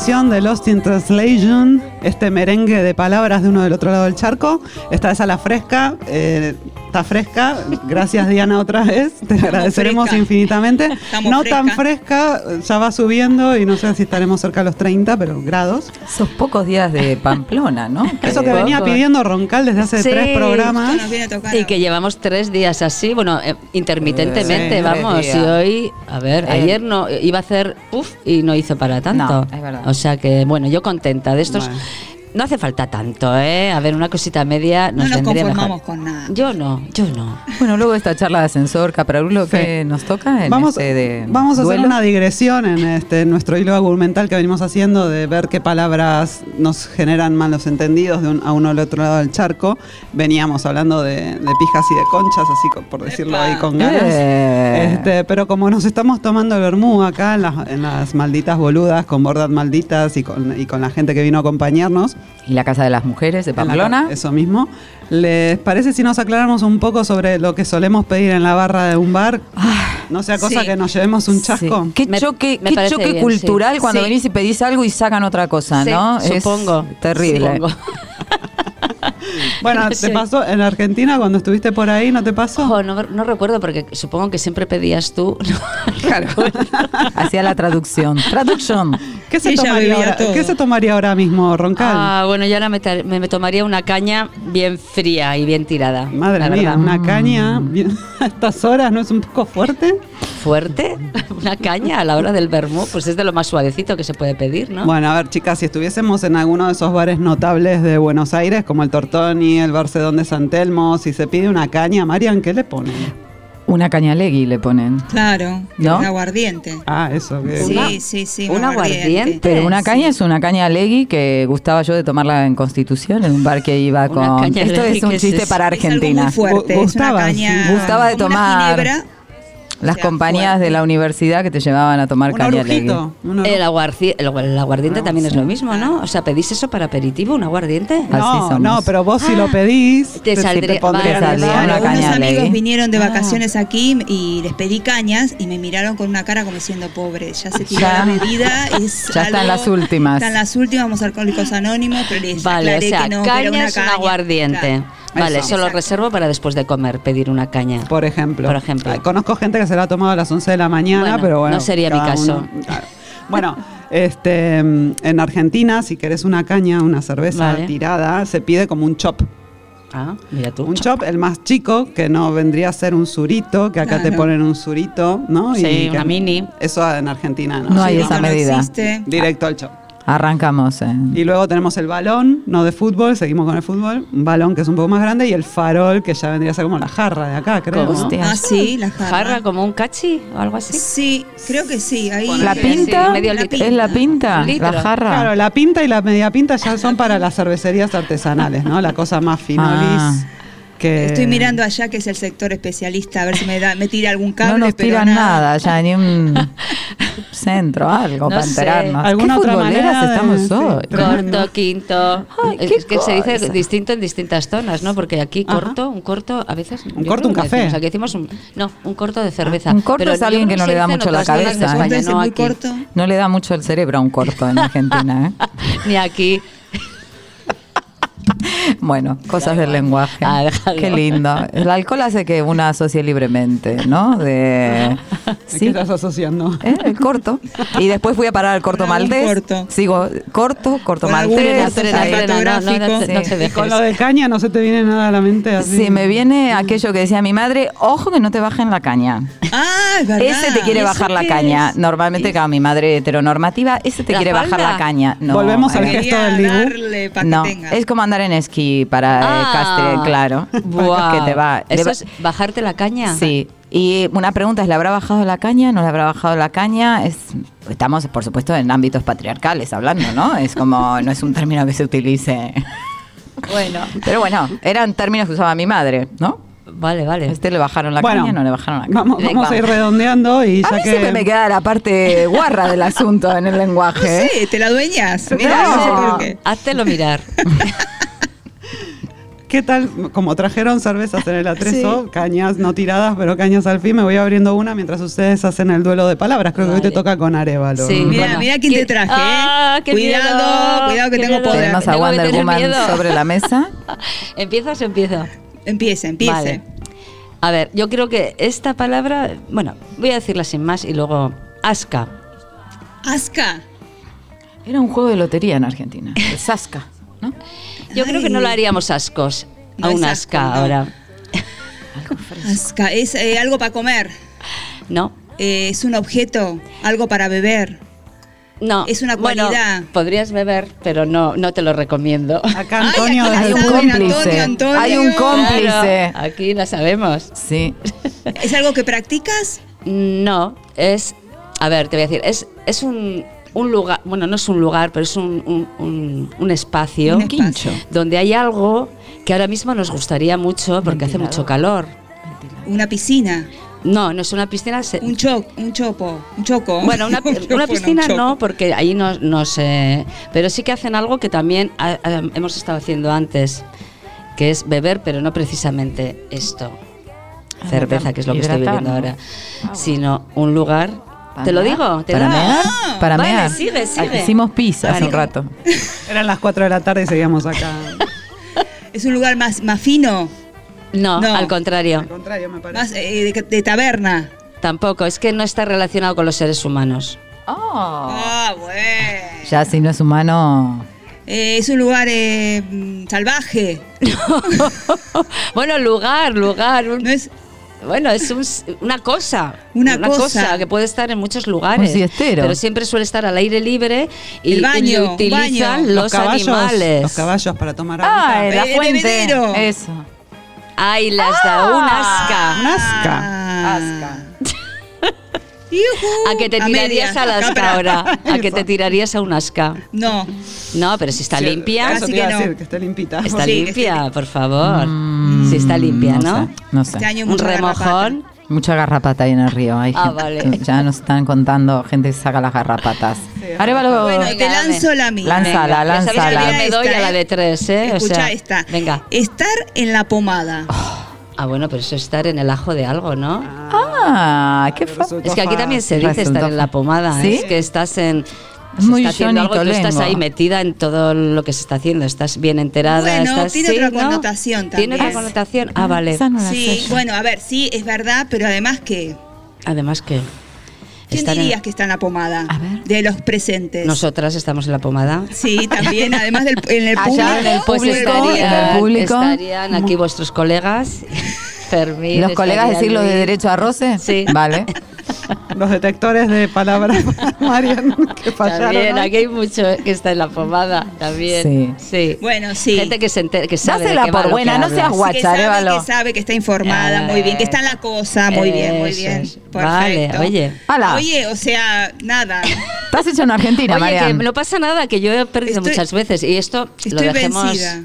De Lost in Translation, este merengue de palabras de uno del otro lado del charco. Esta vez a la fresca, eh, está fresca. Gracias Diana otra vez, te agradeceremos
fresca.
infinitamente. *laughs*
Estamos
no tan
fresca.
ya va subiendo y no sé si estaremos cerca de los 30, pero grados.
Esos pocos días de Pamplona, ¿no? *laughs*
Eso que venía pidiendo Roncal desde hace
Sí.
tres programas.
Y que llevamos tres días así, bueno, eh, intermitentemente,
Sí,
vamos. Y hoy, a ver,
Eh.
ayer no iba a hacer puff y no hizo para tanto.
No, es verdad.
O sea que, bueno, yo contenta de estos.
Bueno.
No hace falta tanto, ¿eh? A ver, una cosita media
No
nos,
nos
vendría
conformamos
mejor.
con nada.
Yo no, yo no.
Bueno, luego de esta charla de ascensor, Caprarulo, ¿qué nos toca en
Vamos,
este de
vamos a hacer una digresión en este nuestro hilo argumental que venimos haciendo de ver qué palabras nos generan malos entendidos de un- a uno al otro lado del charco. Veníamos hablando de, de pijas y de conchas, así por decirlo ahí con ganas.
Eh.
Este, pero como nos estamos tomando el vermú acá en las, en las malditas boludas, con bordas malditas y con, y con la gente que vino a acompañarnos,
Y la Casa de las Mujeres de Pamplona.
eso mismo. ¿Les parece si nos aclaramos un poco sobre lo que solemos pedir en la barra de un bar? no sea cosa
sí.
que nos llevemos un chasco.
Sí. Qué
Me-
choque,
me
qué choque
bien,
cultural
sí.
cuando
Sí.
venís y pedís algo y sacan otra cosa,
Sí,
¿no? Es
supongo,
terrible.
supongo. *laughs* *laughs*
Bueno,
No
¿te
sé.
pasó en Argentina cuando estuviste por ahí? ¿No te pasó?
Oh, no, no recuerdo porque supongo que siempre pedías tú. *laughs*
Hacía la traducción. Traducción.
¿Qué se, tomaría ahora. ¿Qué se tomaría ahora mismo, Roncal?
Ah, bueno, yo ahora me, me- tomaría una caña bien fría y bien tirada.
Madre mía,
verdad.
una caña bien- *laughs* a estas horas, ¿no es un poco fuerte?
¿Fuerte? *laughs* Una caña a la hora del vermú, pues es de lo más suavecito que se puede pedir, ¿no?
Bueno, a ver, chicas, si estuviésemos en alguno de esos bares notables de Buenos Aires, como el Tortoni, el Barcedón de San Telmo, si se pide una caña, Marian, ¿qué le ponen?
Una cañalegui le ponen.
Claro,
¿No?
un aguardiente.
Ah, eso. que-
Sí, sí, sí.
un aguardiente.
Pero una caña es una caña legui que gustaba yo de tomarla en Constitución, en un bar que iba
Una
con...
caña
Esto
legui,
es un
¿qué es
chiste para
Es algo
Argentina.
muy fuerte, es una
Gustaba,
caña.
sí.
Gustaba de
una
tomar
ginebra,
las
sea,
compañías
fuerte.
de la universidad que te llevaban a tomar
Un
caña
El, aguardiente también es lo mismo, ¿no? O sea, ¿pedís eso para aperitivo, un aguardiente?
Así
No,
somos.
no, pero vos si
Ah,
lo pedís,
te saldría-
te pondrían
vale,
al
saldría una
Unos
caña
amigos
legui.
vinieron de
Ah.
vacaciones aquí y les pedí cañas y me miraron con una cara como diciendo, pobre, ya se tiró la bebida. Es *laughs*
Ya están
algo-
las últimas.
Están las últimas, vamos a Alcohólicos Anónimos, pero les
Vale, o sea,
que no, que era
caña
una
es un aguardiente.
Claro.
Vale,
Eso.
eso lo reservo para después de comer, pedir una caña.
Por ejemplo.
Por ejemplo.
Conozco gente que se la ha tomado a las 11 de la mañana,
Bueno,
pero bueno.
no sería mi caso.
uno- claro. Bueno, *laughs* este, mm, en Argentina, si querés una caña, una cerveza
Vale.
tirada, se pide como un chop.
Ah, mira tú.
Un chop, el más chico, que no vendría a ser un surito, que acá te ponen un surito, ¿no?
Sí,
que-
una mini.
Eso en Argentina no.
No hay
Sí,
esa
no
medida.
existe.
Directo al chop.
Arrancamos. eh.
Y luego tenemos el balón, no de fútbol, seguimos con el fútbol. Un balón que es un poco más grande y el farol, que ya vendría a ser como la jarra de acá, creo. ¿no?
Hostia.
Ah, sí, la jarra.
¿Jarra como un cachi o algo así?
Sí, creo que sí. Ahí
¿La
Sí,
pinta?
medio
La
litro.
¿Es la pinta? La jarra.
Claro, la pinta y la media pinta ya son para las cervecerías artesanales, ¿no? La cosa más finolis.
Ah.
Que...
Estoy mirando allá que es el sector especialista, a ver si me, da, me tira algún cable.
no nos
pero
tiran nada, ya ni un *laughs* centro, algo
No
para
sé.
enterarnos.
¿Alguna
¿Qué
otra manera de-
estamos
sí,
hoy?
tremendo.
Corto, quinto.
Ay,
es que se dice distinto en distintas zonas, ¿no? Porque aquí
Ajá.
corto, un corto, a veces. yo
corto, un café.
decimos, aquí decimos un, no, un corto de cerveza.
Un corto
Pero
es alguien que no le da mucho la cabeza, ¿eh?
España, no
muy
aquí.
corto.
No le da mucho el cerebro a un corto en Argentina, ¿eh? *laughs*
Ni aquí.
Bueno, cosas del lenguaje.
Ah.
Qué lindo. El alcohol hace que una asocie libremente, ¿no? De... *laughs*
¿De
Sí.
qué estás asociando?
¿Eh? El corto. Y después fui a parar al corto maltés.
corto.
Sigo corto, corto maltés.
con lo de caña no se te viene nada a la mente así.
Sí, me viene aquello que decía mi madre, ojo que no te bajen la caña.
Ah, es verdad.
Ese te quiere
¿Eso
bajar la caña.
es?
Normalmente, claro, mi madre heteronormativa, ese te
¿La
quiere bajar la caña. No,
Volvemos al
eh,
gesto del dibujo.
No, es como andar en esquí para eh,
Ah,
Castre, claro. *laughs* *laughs*
Buah.
Que te va.
¿Eso es bajarte la caña?
Sí. Y una pregunta es, ¿le habrá bajado la caña? ¿No le habrá bajado la caña? Es, estamos, por supuesto, en ámbitos patriarcales hablando, ¿no? Es como, *laughs* no es un término que se utilice.
Bueno.
Pero bueno, eran términos que usaba mi madre, ¿no?
Vale,
A
vale.
este le bajaron la
Bueno,
caña, no le bajaron la caña.
Vamos, vamos a ir redondeando y
A
ya
mí
que.
siempre me queda la parte guarra del asunto en el lenguaje. ¿eh?
Sí, te la dueñas.
Mira,
no sé
no.
por qué.
Háztelo mirar.
¿Qué tal? Como trajeron cervezas en el atrezo, cañas no tiradas, pero cañas al fin, me voy abriendo una mientras ustedes hacen el duelo de palabras. Creo que hoy te toca con Arevalo.
Sí.
Mira,
Bueno.
mira quién te
¿Qué-
traje,
Ah,
¿eh?
qué
Cuidado,
miedo,
cuidado que
qué
tengo
miedo.
poder.
Tenemos a Wonder Woman sobre la mesa. *laughs*
¿Empiezas o empiezo?
Empiece, empiece.
Vale. A ver, yo creo que esta palabra, bueno, voy a decirla sin más y luego asca.
Asca.
Era un juego de lotería en Argentina. El Sasca, ¿no? *laughs*
Yo creo que no lo haríamos ascos.
No
a un asca
no.
ahora. *laughs*
Asca. Es eh, algo para comer.
No,
Eh, es un objeto, algo para beber.
no.
Es una
Bueno,
cualidad.
podrías beber, pero no, no te lo recomiendo.
Acá Antonio
Hay un cómplice.
Antonio, Antonio.
Hay un cómplice.
Claro, aquí la sabemos.
Sí.
¿Es algo que practicas?
No, es. A ver, te voy a decir, es, es un, un lugar, bueno, no es un lugar, pero es un, un- un- un espacio donde hay algo que ahora mismo nos gustaría mucho porque hace mucho calor.
Una piscina.
No, no es una piscina. se-
Un cho, un chopo, un choco.
Bueno, una, *laughs*
Un chopo,
una
no,
piscina
un
no, porque ahí no, no sé. Pero sí que hacen algo que también ah, ah, hemos estado haciendo antes, que es beber, pero no precisamente esto.
Ah,
Cerveza, que es lo que estoy bebiendo
¿no?
ahora. Sino un lugar.
¿Para
¿Te lo digo? ¿Te
¿Para
da?
mear? Para
Vale,
mear.
sigue, sigue.
Hicimos pizza hace un rato. *laughs*
Eran las 4 de la tarde y seguíamos acá. *laughs*
¿Es un lugar más, más fino?
No,
No.
al contrario.
Al contrario, me parece.
Más eh, de, de taberna.
Tampoco, es que no está relacionado con los seres humanos.
Ah, bueno.
Ya si no es humano.
Eh, es un lugar eh, mm, salvaje. *laughs*
Bueno, lugar, lugar. un- Bueno, es un una cosa.
Una cosa.
que puede estar en muchos lugares.
Un.
Pero siempre suele estar al aire libre y,
El baño,
y utilizan
baño.
los,
caballos,
animales.
Los caballos para tomar agua.
Ah, la
Eh,
fuente.
bebedero.
Eso.
Ay, las da un asca.
Un asca.
¿A que te
A
tirarías al asca
Capra.
ahora? ¿A *laughs* que te tirarías a un asca?
No.
No, pero si está limpia.
Así que
a
no.
decir, que esté limpita.
Está
Sí,
limpia, por favor. Si está limpia,
Mm,
¿no?
sé, no sé.
Este año
Un remojón.
Mucha garrapata ahí en el río. Hay
Ah,
gente-
vale.
Ya nos están contando gente que saca las garrapatas. Arevalo,
Bueno, te lanzo la mía.
Lánzala,
Ya sabes que
lánzala.
yo me doy a la de tres, ¿eh? O
Escucha
sea,
esta.
Venga.
Estar en la pomada.
Ah, bueno, pero eso es estar en el ajo de algo, ¿no?
Ah, qué fa-
Es que aquí también se dice estar en la pomada.
¿Sí?
Es que estás en.
Es
se
muy
está haciendo algo, tú estás ahí metida en todo lo que se está haciendo. Estás bien enterada.
Bueno,
estás,
tiene
sí,
otra
¿no?
connotación
Tiene otra
también.
connotación. Ah, vale.
Sí, bueno, a ver, sí, es verdad, pero además que.
Además que.
¿Quién
estar en-
dirías que está en la pomada? De los presentes.
Nosotras estamos en la pomada.
Sí, también, además del en el *laughs*
Allá
público.
en el
Pues
público,
estarían,
en el público.
estarían aquí vuestros colegas. *laughs* Fermín.
¿Los colegas decir los de derecho a roce?
Sí.
Vale. *laughs* *laughs*
Los detectores de palabras *laughs* Marian que fallaron.
También,
¿no?
aquí hay mucho que está en la pomada. También. Sí.
Bueno, sí.
Gente que se enter- que sabe de
Dásela
qué
por
lo que
buena, no seas
Sí,
guacha,
que sabe, que sabe, que está informada, muy bien, que está en la cosa, muy bien, muy bien. Perfecto.
Vale, oye.
Oye, o sea, nada. *laughs*
Estás hecho en Argentina,
Oye, que
Marian.
no pasa nada, que yo he perdido
Estoy-
muchas veces y esto lo
Estoy
dejemos.
vencida.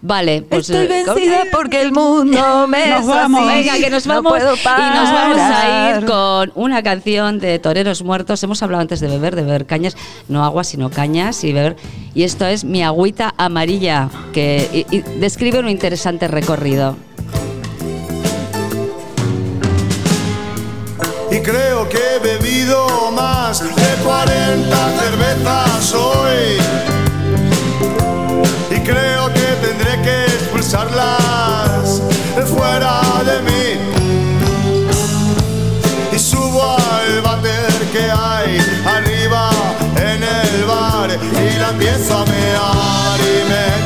Vale, pues
Estoy
eh,
vencida porque el mundo me
Nos
es
vamos.
así.
Venga, que nos
No
vamos
puedo
y nos vamos a
parar.
ir con una canción de Toreros Muertos. Hemos hablado antes de beber, de beber cañas, no agua, sino cañas y beber. Y esto es Mi agüita amarilla, que y- y describe un interesante recorrido.
Y creo que he bebido más de 40 cervezas hoy. Fuera de mí. Y subo al váter que hay arriba en el bar y la empiezo a mear y me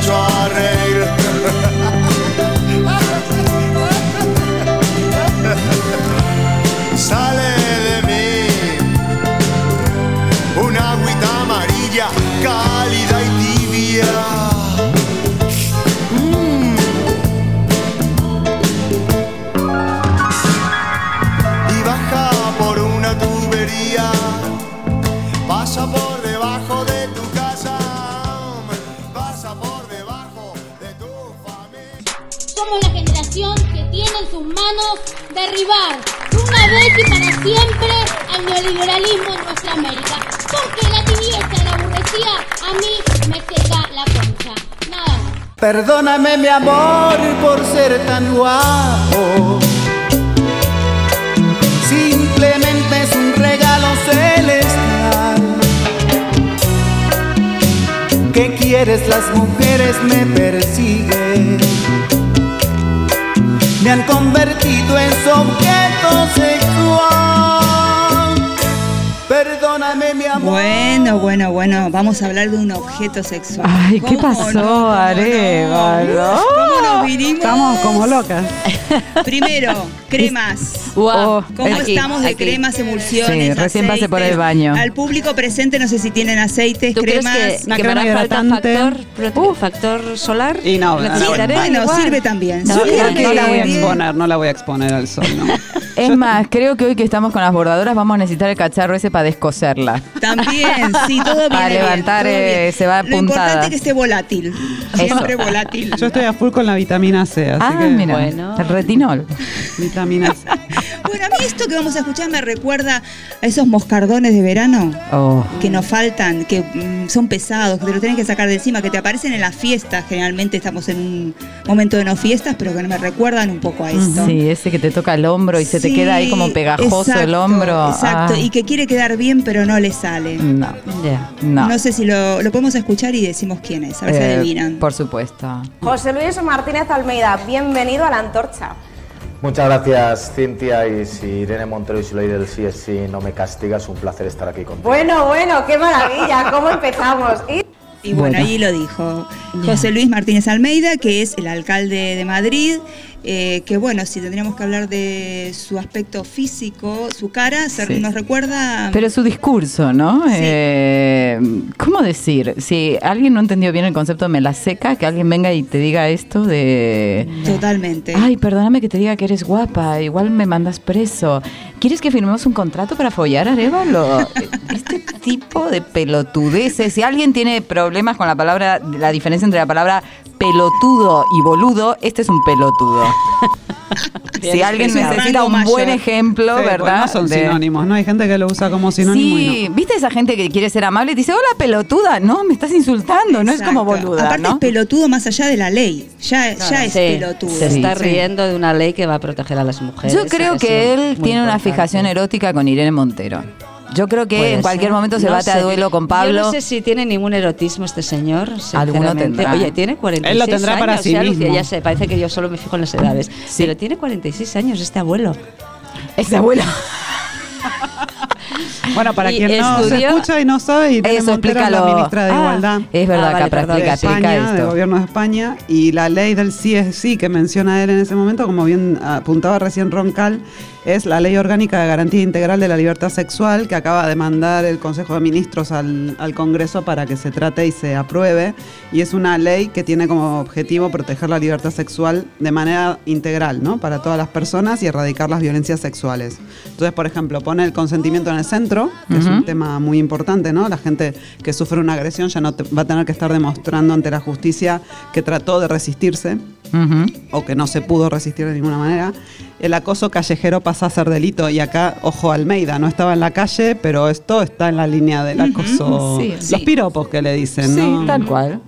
en sus manos derribar de una vez y para siempre al neoliberalismo en nuestra América. Porque la tibieza la aburrecía a mí me seca la concha. Nada.
Perdóname mi amor por ser tan guapo. Simplemente es un regalo celestial. ¿Qué quieres? Las mujeres me persiguen. Me han convertido en su objeto sexual. Perdóname amor.
Bueno, bueno, bueno, vamos a hablar de un objeto sexual.
Ay, ¿qué
¿Cómo
pasó,
no?
Arevalo?
¿Cómo nos vinimos?
Estamos como locas.
Primero, cremas.
Oh,
¿Cómo
aquí,
estamos de
aquí.
cremas, emulsiones?
Sí, recién pasé por el baño.
Al público presente, no sé si tienen aceites,
¿Tú crees
cremas.
que,
Una
que me hará falta factor, prote- factor solar?
Y no, no,
bueno,
igual.
sirve también.
No,
sirve
que la voy a exponer, no la voy a exponer al sol, ¿no? *laughs*
Es más, creo que hoy que estamos con las bordadoras vamos a necesitar el cacharro ese para descoserla.
También, sí, todo viene
Para
bien,
levantar,
todo
eh,
bien.
se va
Lo
apuntada.
importante es que esté volátil. Siempre volátil.
Yo estoy a full con la vitamina C, así
Ah,
que
mira,
Bueno.
el retinol.
vitamina C.
Bueno, a mí esto que vamos a escuchar me recuerda a esos moscardones de verano
Oh.
que nos faltan, que mm, son pesados, que te lo tienen que sacar de encima, que te aparecen en las fiestas. Generalmente estamos en un momento de no fiestas, pero que me recuerdan un poco a esto.
Sí, ese que te toca el hombro y se te queda ahí como pegajoso el hombro.
Exacto,
Ah.
y que quiere quedar bien, pero no le sale.
No, no.
No sé si lo, lo podemos escuchar y decimos quién es, a ver si
Eh,
adivinan.
Por supuesto.
José Luis Martínez Almeida, bienvenido a la antorcha.
Muchas gracias, Cintia. Y si Irene Montero y Siloy del CSI no me castigas, un placer estar aquí contigo.
Bueno, bueno, qué maravilla, ¿cómo empezamos? Y
Y bueno,
Bueno.
ahí lo dijo José Luis Martínez Almeida, que es el alcalde de Madrid, eh, que bueno, si tendríamos que hablar de su aspecto físico, su cara, se-
Sí.
nos recuerda...
Pero su discurso, ¿no? Eh, ¿Cómo decir? Si alguien no entendió bien el concepto de me la seca, que alguien venga y te diga esto de...
Totalmente.
Ay, perdóname que te diga que eres guapa, igual me mandas preso. ¿Quieres que firmemos un contrato para follar, Arevalo? *laughs* Este tipo de pelotudeces. Si alguien tiene problemas con la palabra, la diferencia entre la palabra pelotudo y boludo, este es un pelotudo. *laughs* si alguien
un
necesita un buen ejemplo,
Sí, pues
¿verdad?
no son
de-
sinónimos, ¿no? Hay gente que lo usa como sinónimo y
Sí,
no.
¿viste esa gente que quiere ser amable y te dice, hola pelotuda? No, me estás insultando, no es como boluda,
Aparte
¿no?
es pelotudo más allá de la ley, ya, ya es
Sí,
pelotudo.
Se está
Sí.
riendo de una ley que va a proteger a las mujeres.
Yo creo que él tiene una fijación erótica con Irene Montero. Yo creo que
Puede
en cualquier
ser.
momento se
No
bate a
sé.
duelo con
Yo
Pablo.
no sé si tiene ningún erotismo este señor. sinceramente.
tendrá.
Oye, tiene 46
Él lo tendrá para
años,
sí
ya, Lucía,
mismo.
ya sé, parece que yo solo me fijo en las edades. Pero tiene 46 años este abuelo.
Este abuelo. *laughs*
Bueno, para
Y
quien no se
estudió-
escucha y no sabe, Irene
Eso,
Montero es la ministra de
Ah,
Igualdad.
es verdad,
Ah, vale,
Capra,
perdón.
de
explica, explica
España, del
esto.
gobierno de España, y la ley del CSI que menciona él en ese momento, como bien apuntaba recién Roncal, es la Ley Orgánica de Garantía Integral de la Libertad Sexual que acaba de mandar el Consejo de Ministros al, al Congreso para que se trate y se apruebe. Y es una ley que tiene como objetivo proteger la libertad sexual de manera integral, ¿no? Para todas las personas y erradicar las violencias sexuales. Entonces, por ejemplo, pone el consentimiento en el centro, que es un tema muy importante, ¿no? La gente que sufre una agresión ya no te- va a tener que estar demostrando ante la justicia que trató de resistirse O que no se pudo resistir de ninguna manera. El acoso callejero pasa a ser delito y acá, ojo Almeida, no estaba en la calle, pero esto está en la línea del acoso.
sí,
los
sí.
piropos que le dicen,
Sí,
¿no?
tal cual.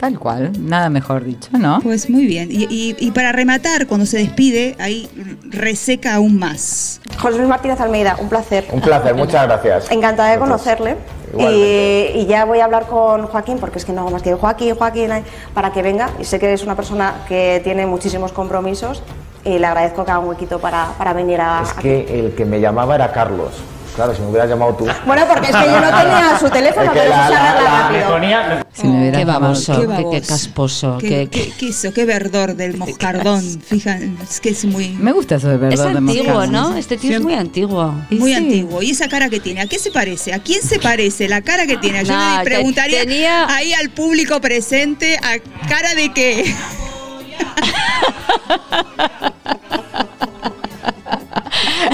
Tal cual. Nada mejor dicho, ¿no?
Pues muy bien. Y, y- y para rematar, cuando se despide, ahí reseca aún más.
José Luis Martínez Almeida, un placer.
Un placer, muchas gracias.
Encantada de conocerle. Y,
Igualmente.
y ya voy a hablar con Joaquín, porque es que no hago más que Joaquín, Joaquín, ay, para que venga. Y sé que es una persona que tiene muchísimos compromisos y le agradezco que haga un huequito para, para venir a...
Es
aquí.
que el que me llamaba era Carlos. Claro, si me hubieras llamado tú.
Bueno, porque es que yo no tenía su *laughs* teléfono,
Es que
pero eso
la-
se
la-
rápido.
Si me hubieras
Qué
llamado-
baboso,
Qué
qué, qué casposo.
¿Qué,
qué-
qué- qué hizo? ¿Qué verdor del moscardón? Fijan, es que es muy,
Me gusta eso de
Es
verdad. de
antiguo,
moscardón.
¿no? Este tío es muy antiguo.
Y
muy
sí.
antiguo. ¿Y esa cara que tiene? ¿A qué se parece? ¿A quién se parece? La cara que tiene. Yo
No,
le
te-
preguntaría
tenía-
ahí al público presente, ¿a cara de qué? *laughs*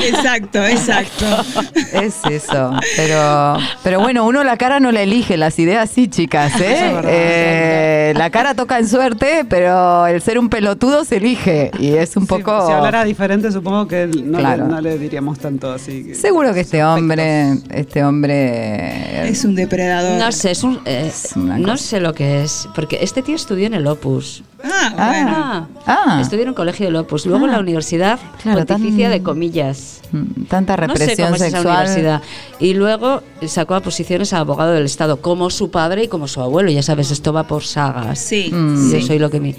exacto, exacto. *laughs*
Es eso. Pero, pero bueno, uno la cara no la elige, las ideas sí, chicas. ¿eh? *laughs*
Es verdad.
Eh, la cara toca en suerte, pero el ser un pelotudo se elige. Y es un
Sí,
poco.
Si hablara diferente, supongo que no,
Claro.
le, no le diríamos tanto así. que-
Seguro que este hombre, este hombre.
Es un depredador.
No sé, es un, eh,
una
no sé lo que es, porque este tío estudió en el Opus.
Ah, bueno.
Ah,
Ah.
estudió en un colegio del Opus, luego en la
Ah.
Universidad
Claro,
Pontificia
tan-
de Comillas.
Tanta
No sé
represión
cómo es esa
sexual.
universidad. Y luego sacó a posiciones a abogado del Estado, como su padre y como su abuelo. Ya sabes, esto va por sagas.
Sí,
Mm.
Yo
sí.
soy lo que mi.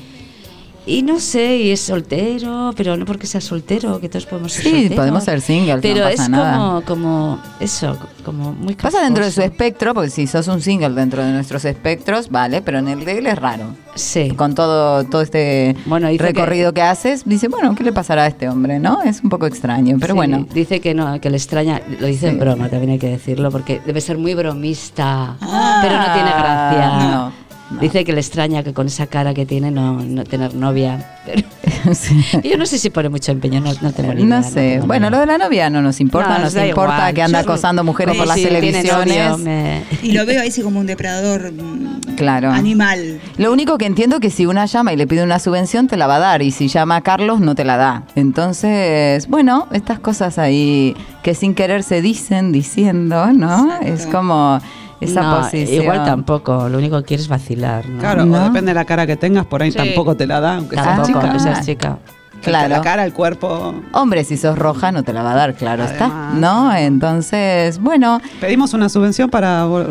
Y no sé, y es soltero, pero no porque sea soltero, que todos podemos ser
Sí,
solteros.
podemos ser singles,
Pero
no pasa
es
nada.
como, como eso, como muy
Pasa dentro de su espectro, porque si sos un single dentro de nuestros espectros, vale, pero en el de él es raro.
Sí.
Con todo, todo este
Bueno,
recorrido que... haces, dice, bueno, ¿qué le pasará a este hombre? ¿No? Es un poco extraño, pero
Sí,
bueno.
Dice que no, que le extraña, lo dice
Sí.
en broma, también hay que decirlo, porque debe ser muy bromista,
Ah.
pero no tiene gracia.
No, no.
Dice que le extraña que con esa cara que tiene no, no tener novia. Pero *laughs*
Sí. *laughs*
yo no sé si pone mucho empeño, no, no tengo ni idea.
No sé. bueno, lo de la novia no nos importa,
No,
nos
da
importa
igual.
que anda
Yo-
acosando mujeres
Sí,
por las
sí,
televisiones.
novio, me-
Y lo veo ahí sí como un depredador mm,
Claro.
animal.
Lo único que entiendo que si una llama y le pide una subvención, te la va a dar. Y si llama a Carlos, no te la da. Entonces, bueno, estas cosas ahí que sin querer se dicen, diciendo, ¿no? Es como esa
No,
posición.
Igual tampoco, lo único que quieres es vacilar. ¿no?
Claro, o depende de la cara que tengas, por ahí
Sí.
tampoco te la da, aunque seas
Tampoco,
chica.
aunque seas chica.
Claro.
La cara, el cuerpo.
Hombre, si sos roja, no te la va a dar, claro está. ¿No? Entonces, bueno.
Pedimos una subvención para vo-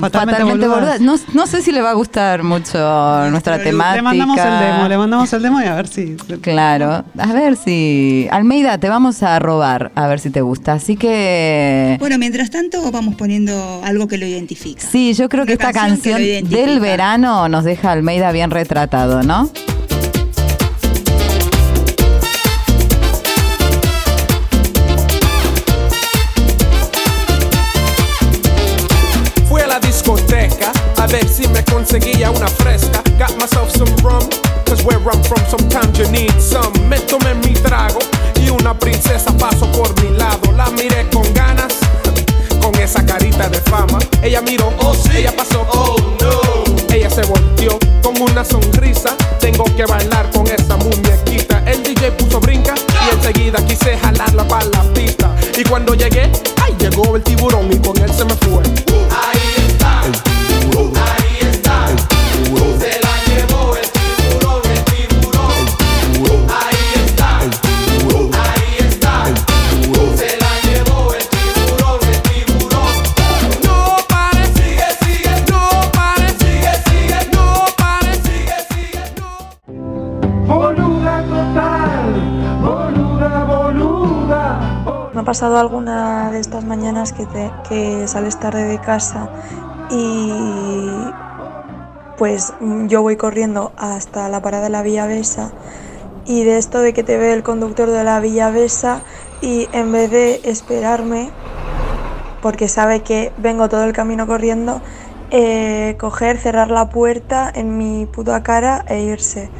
fatalmente,
Fatalmente
Boludas.
Boludas. No, no sé si le va a gustar mucho nuestra temática.
Le mandamos el demo, le mandamos el demo y a ver si.
Claro, a ver si. Almeida, te vamos a robar, a ver si te gusta. Así que.
Bueno, mientras tanto vamos poniendo algo que lo identifica.
Sí, yo creo que esta
canción
canción del verano nos deja a Almeida bien retratado, ¿no?
Conseguía una fresca. Got myself some rum, cause where I'm from sometimes you need some. Me tomé mi trago y una princesa pasó por mi lado. La miré con ganas, con esa carita de fama. Ella miró, oh sí, ella pasó, oh no. Ella se volteó con una sonrisa. Tengo que bailar con esa muñequita. El DJ puso brinca y enseguida quise jalarla para la pista. Y cuando llegué, ay, llegó el tiburón y con él se me fue.
Ha pasado alguna de estas mañanas que, te- que sales tarde de casa y pues yo voy corriendo hasta la parada de la Villa Besa y de esto de que te ve el conductor de la Villa Besa y en vez de esperarme, porque sabe que vengo todo el camino corriendo, eh, coger, cerrar la puerta en mi puta cara e irse.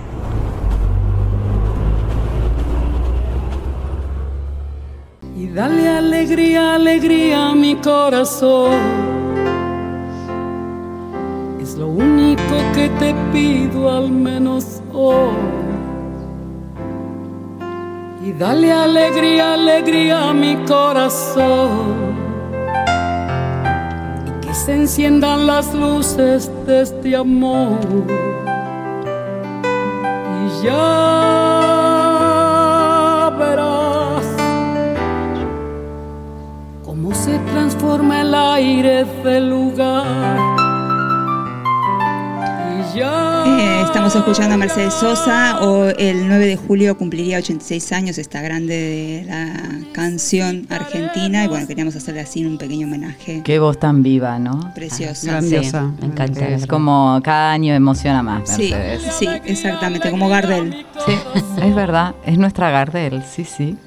Dale alegría, alegría a mi corazón. Es lo único que te pido al menos hoy. Y dale alegría, alegría a mi corazón. Y que se enciendan las luces de este amor. Y ya se transforma el aire del lugar. Y ya.
Eh, estamos escuchando a Mercedes Sosa, o el 9 de julio cumpliría 86 años esta grande de la canción argentina, y bueno, queríamos hacerle así un pequeño homenaje.
Qué voz tan viva, ¿no?
Preciosa.
Grandiosa.
me encanta.
Es como cada año emociona más.
Sí,
Mercedes.
sí, exactamente, como Gardel.
Sí, es verdad, es nuestra Gardel, sí, sí.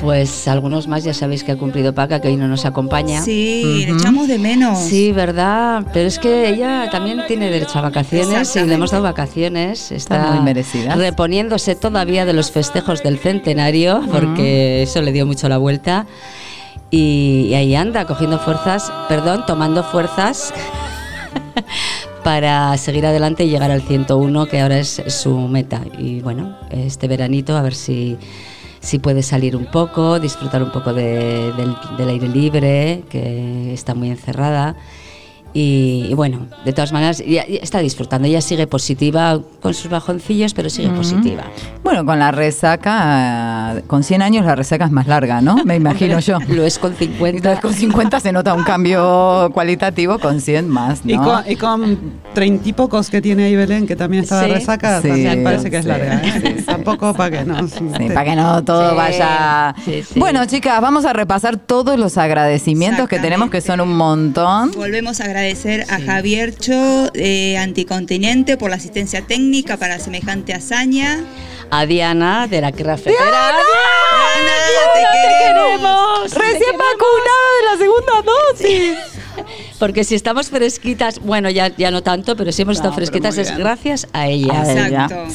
Pues algunos más ya sabéis que ha cumplido Paca, que hoy no nos acompaña.
Sí, le echamos de menos.
Sí, verdad. Pero es que ella también tiene derecho a vacaciones y le hemos dado vacaciones. Está
muy merecidas.
reponiéndose todavía de los festejos del centenario, porque eso le dio mucho la vuelta. Y, y ahí anda, cogiendo fuerzas, perdón, tomando fuerzas *laughs* para seguir adelante y llegar al 101, que ahora es su meta. Y bueno, este veranito a ver si, si puede salir un poco, disfrutar un poco de- del, del aire libre, que está muy encerrada. Y, y bueno, de todas maneras, ya- ya está disfrutando. Ella sigue positiva con sus bajoncillos, pero sigue positiva.
Bueno, con la resaca, con 100 años la resaca es más larga, ¿no? Me imagino yo. *laughs*
Lo es con 50.
Con 50 se nota un cambio cualitativo, con 100 más, ¿no?
Y con, y con treinta y pocos que tiene ahí Belén, que también está de
Sí.
resaca,
Sí,
también parece que es larga. ¿eh? Tampoco para que no.
Sí, para que no todo
Sí,
vaya.
sí, sí.
Bueno, chicas, vamos a repasar todos los agradecimientos que tenemos, que son un montón.
Volvemos a agradecer a Javier Cho, eh, Anticontinente, por la asistencia técnica para semejante hazaña.
A Diana de la cafetera.
te queremos.
Recién vacunada de la segunda dosis.
Porque si estamos fresquitas, bueno, ya, ya no tanto, pero si hemos estado
No,
fresquitas es gracias a ella.
Exacto.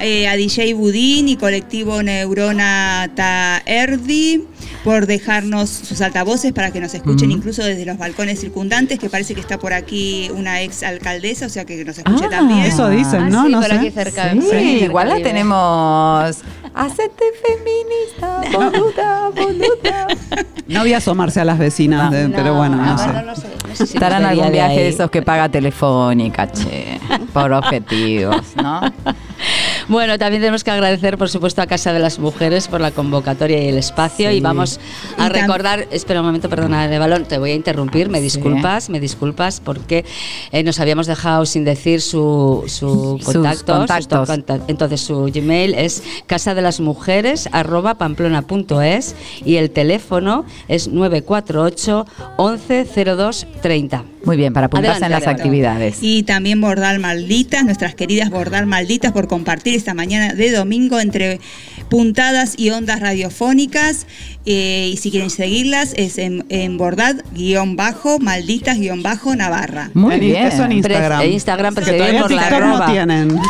Eh, a DJ Budín y colectivo Neurona Taerdi por dejarnos sus altavoces para que nos escuchen
Ujú.
incluso desde los balcones circundantes, que parece que está por aquí una ex alcaldesa, o sea que nos escuche
Ah,
también.
Eso dicen, ¿no?
sí,
no
por
sé.
aquí cerca.
Sí,
cerca
igual la
vive.
tenemos. Hacete feminista, boluda, boluda. *laughs*
No voy a asomarse a las vecinas, de- pero bueno, no, sé.
Estarán algún
de
viaje de
ahí.
esos que paga Telefónica, che, por objetivos, ¿no? *laughs*
Bueno, también tenemos que agradecer, por supuesto, a Casa de las Mujeres por la convocatoria y el espacio.
Sí.
Y vamos a
Y
recordar, espera un momento, perdona, de balón, te voy a interrumpir, me disculpas, me disculpas, porque eh, nos habíamos dejado sin decir su, su contacto. sus
contactos.
conta- entonces, su Gmail es casa de las mujeres arroba pamplona.es y el teléfono es 948 11 02 30.
Muy bien, para apuntarse
Adelante,
en las
adelante.
actividades.
Y también Bordal Malditas, nuestras queridas Bordal Malditas por compartir esta mañana de domingo entre puntadas y ondas radiofónicas. Eh, y si quieren seguirlas es en, en Bordad-Malditas-Navarra.
Muy
En-
bien.
Eso en Instagram.
En Instagram,
Que todavía
por la
TikTok no tienen.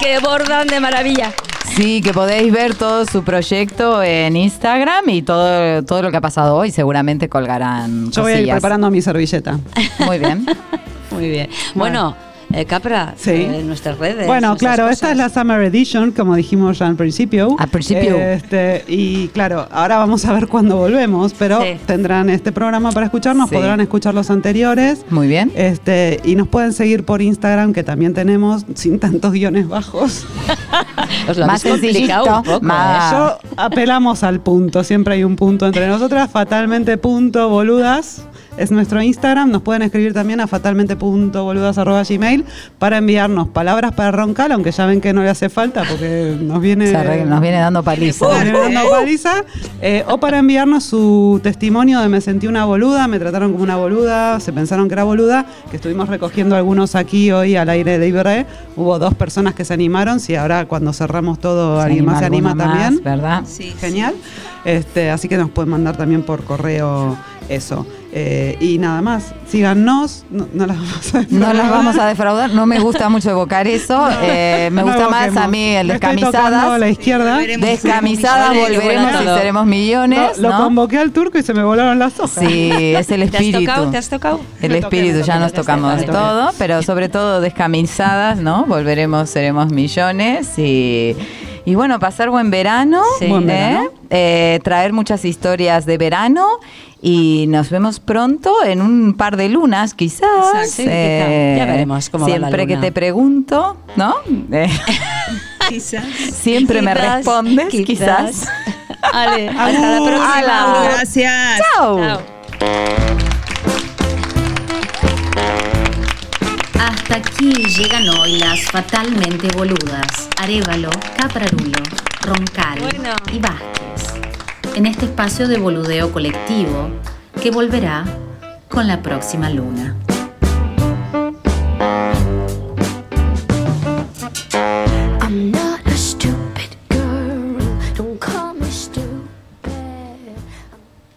¡Qué bordan de maravilla!
Sí, que podéis ver todo su proyecto en Instagram y todo, todo lo que ha pasado hoy. Seguramente colgarán
Yo voy a ir preparando mi servilleta.
Muy bien. *laughs*
Muy bien. Bueno, eh, Capra,
Sí.
eh, nuestras redes.
Bueno, claro,
cosas.
esta es la Summer Edition, como dijimos al principio.
Al principio.
Este, y claro, ahora vamos a ver cuándo volvemos, pero
Sí.
tendrán este programa para escucharnos,
Sí.
podrán escuchar los anteriores.
Muy bien.
Este, y nos pueden seguir por Instagram, que también tenemos, sin tantos guiones bajos. *laughs*
Os lo
Más
complicado
sencillito,
un poco,
más-
¿eh?
Yo apelamos al punto, siempre hay un punto entre nosotras, fatalmente punto boludas. Es nuestro Instagram, nos pueden escribir también a fatalmente.boludas.gmail para enviarnos palabras para roncar, aunque ya ven que no le hace falta porque nos viene,
Se arregla- nos viene dando paliza.
nos viene dando paliza, eh, o para enviarnos su testimonio de me sentí una boluda, me trataron como una boluda, se pensaron que era boluda, que estuvimos recogiendo algunos aquí hoy al aire de Iberre. Hubo dos personas que se animaron, si ahora cuando cerramos todo
Se
alguien más se
anima más,
también.
¿verdad?
Sí,
Genial. Este, así que nos pueden mandar también por correo eso. Eh, y nada más, síganos, no, no las vamos a
No las vamos a defraudar. No me gusta mucho evocar eso. *laughs* Eh, me
No
gusta más a mí el descamisadas.
a la izquierda.
Descamisadas volveremos y seremos millones.
Lo, lo
¿no?
convoqué al turco y se me volaron las hojas.
Sí, es el
¿Te has
espíritu.
tocado? ¿Te has tocado?
El
Me
espíritu, ya nos tocamos
toqué.
todo, pero sobre todo descamisadas, ¿no? Volveremos, seremos millones y, y bueno, pasar buen verano,
Sí.
Buen verano.
Eh, traer muchas historias de verano y nos vemos pronto en un par de lunas, quizás.
Exacto, sí, quizá. Ya veremos cómo va la
Siempre que
luna.
te pregunto, ¿no? Eh, *laughs*
Quizás.
siempre me
Quizás,
respondes, quizás.
Ale, *laughs* hasta la próxima.
Ala.
Gracias.
Chao.
Chao.
Hasta aquí llegan hoy las fatalmente boludas Arevalo, Caprarulo, Roncal
Bueno.
y Vázquez. En este espacio de boludeo colectivo que volverá con la próxima luna.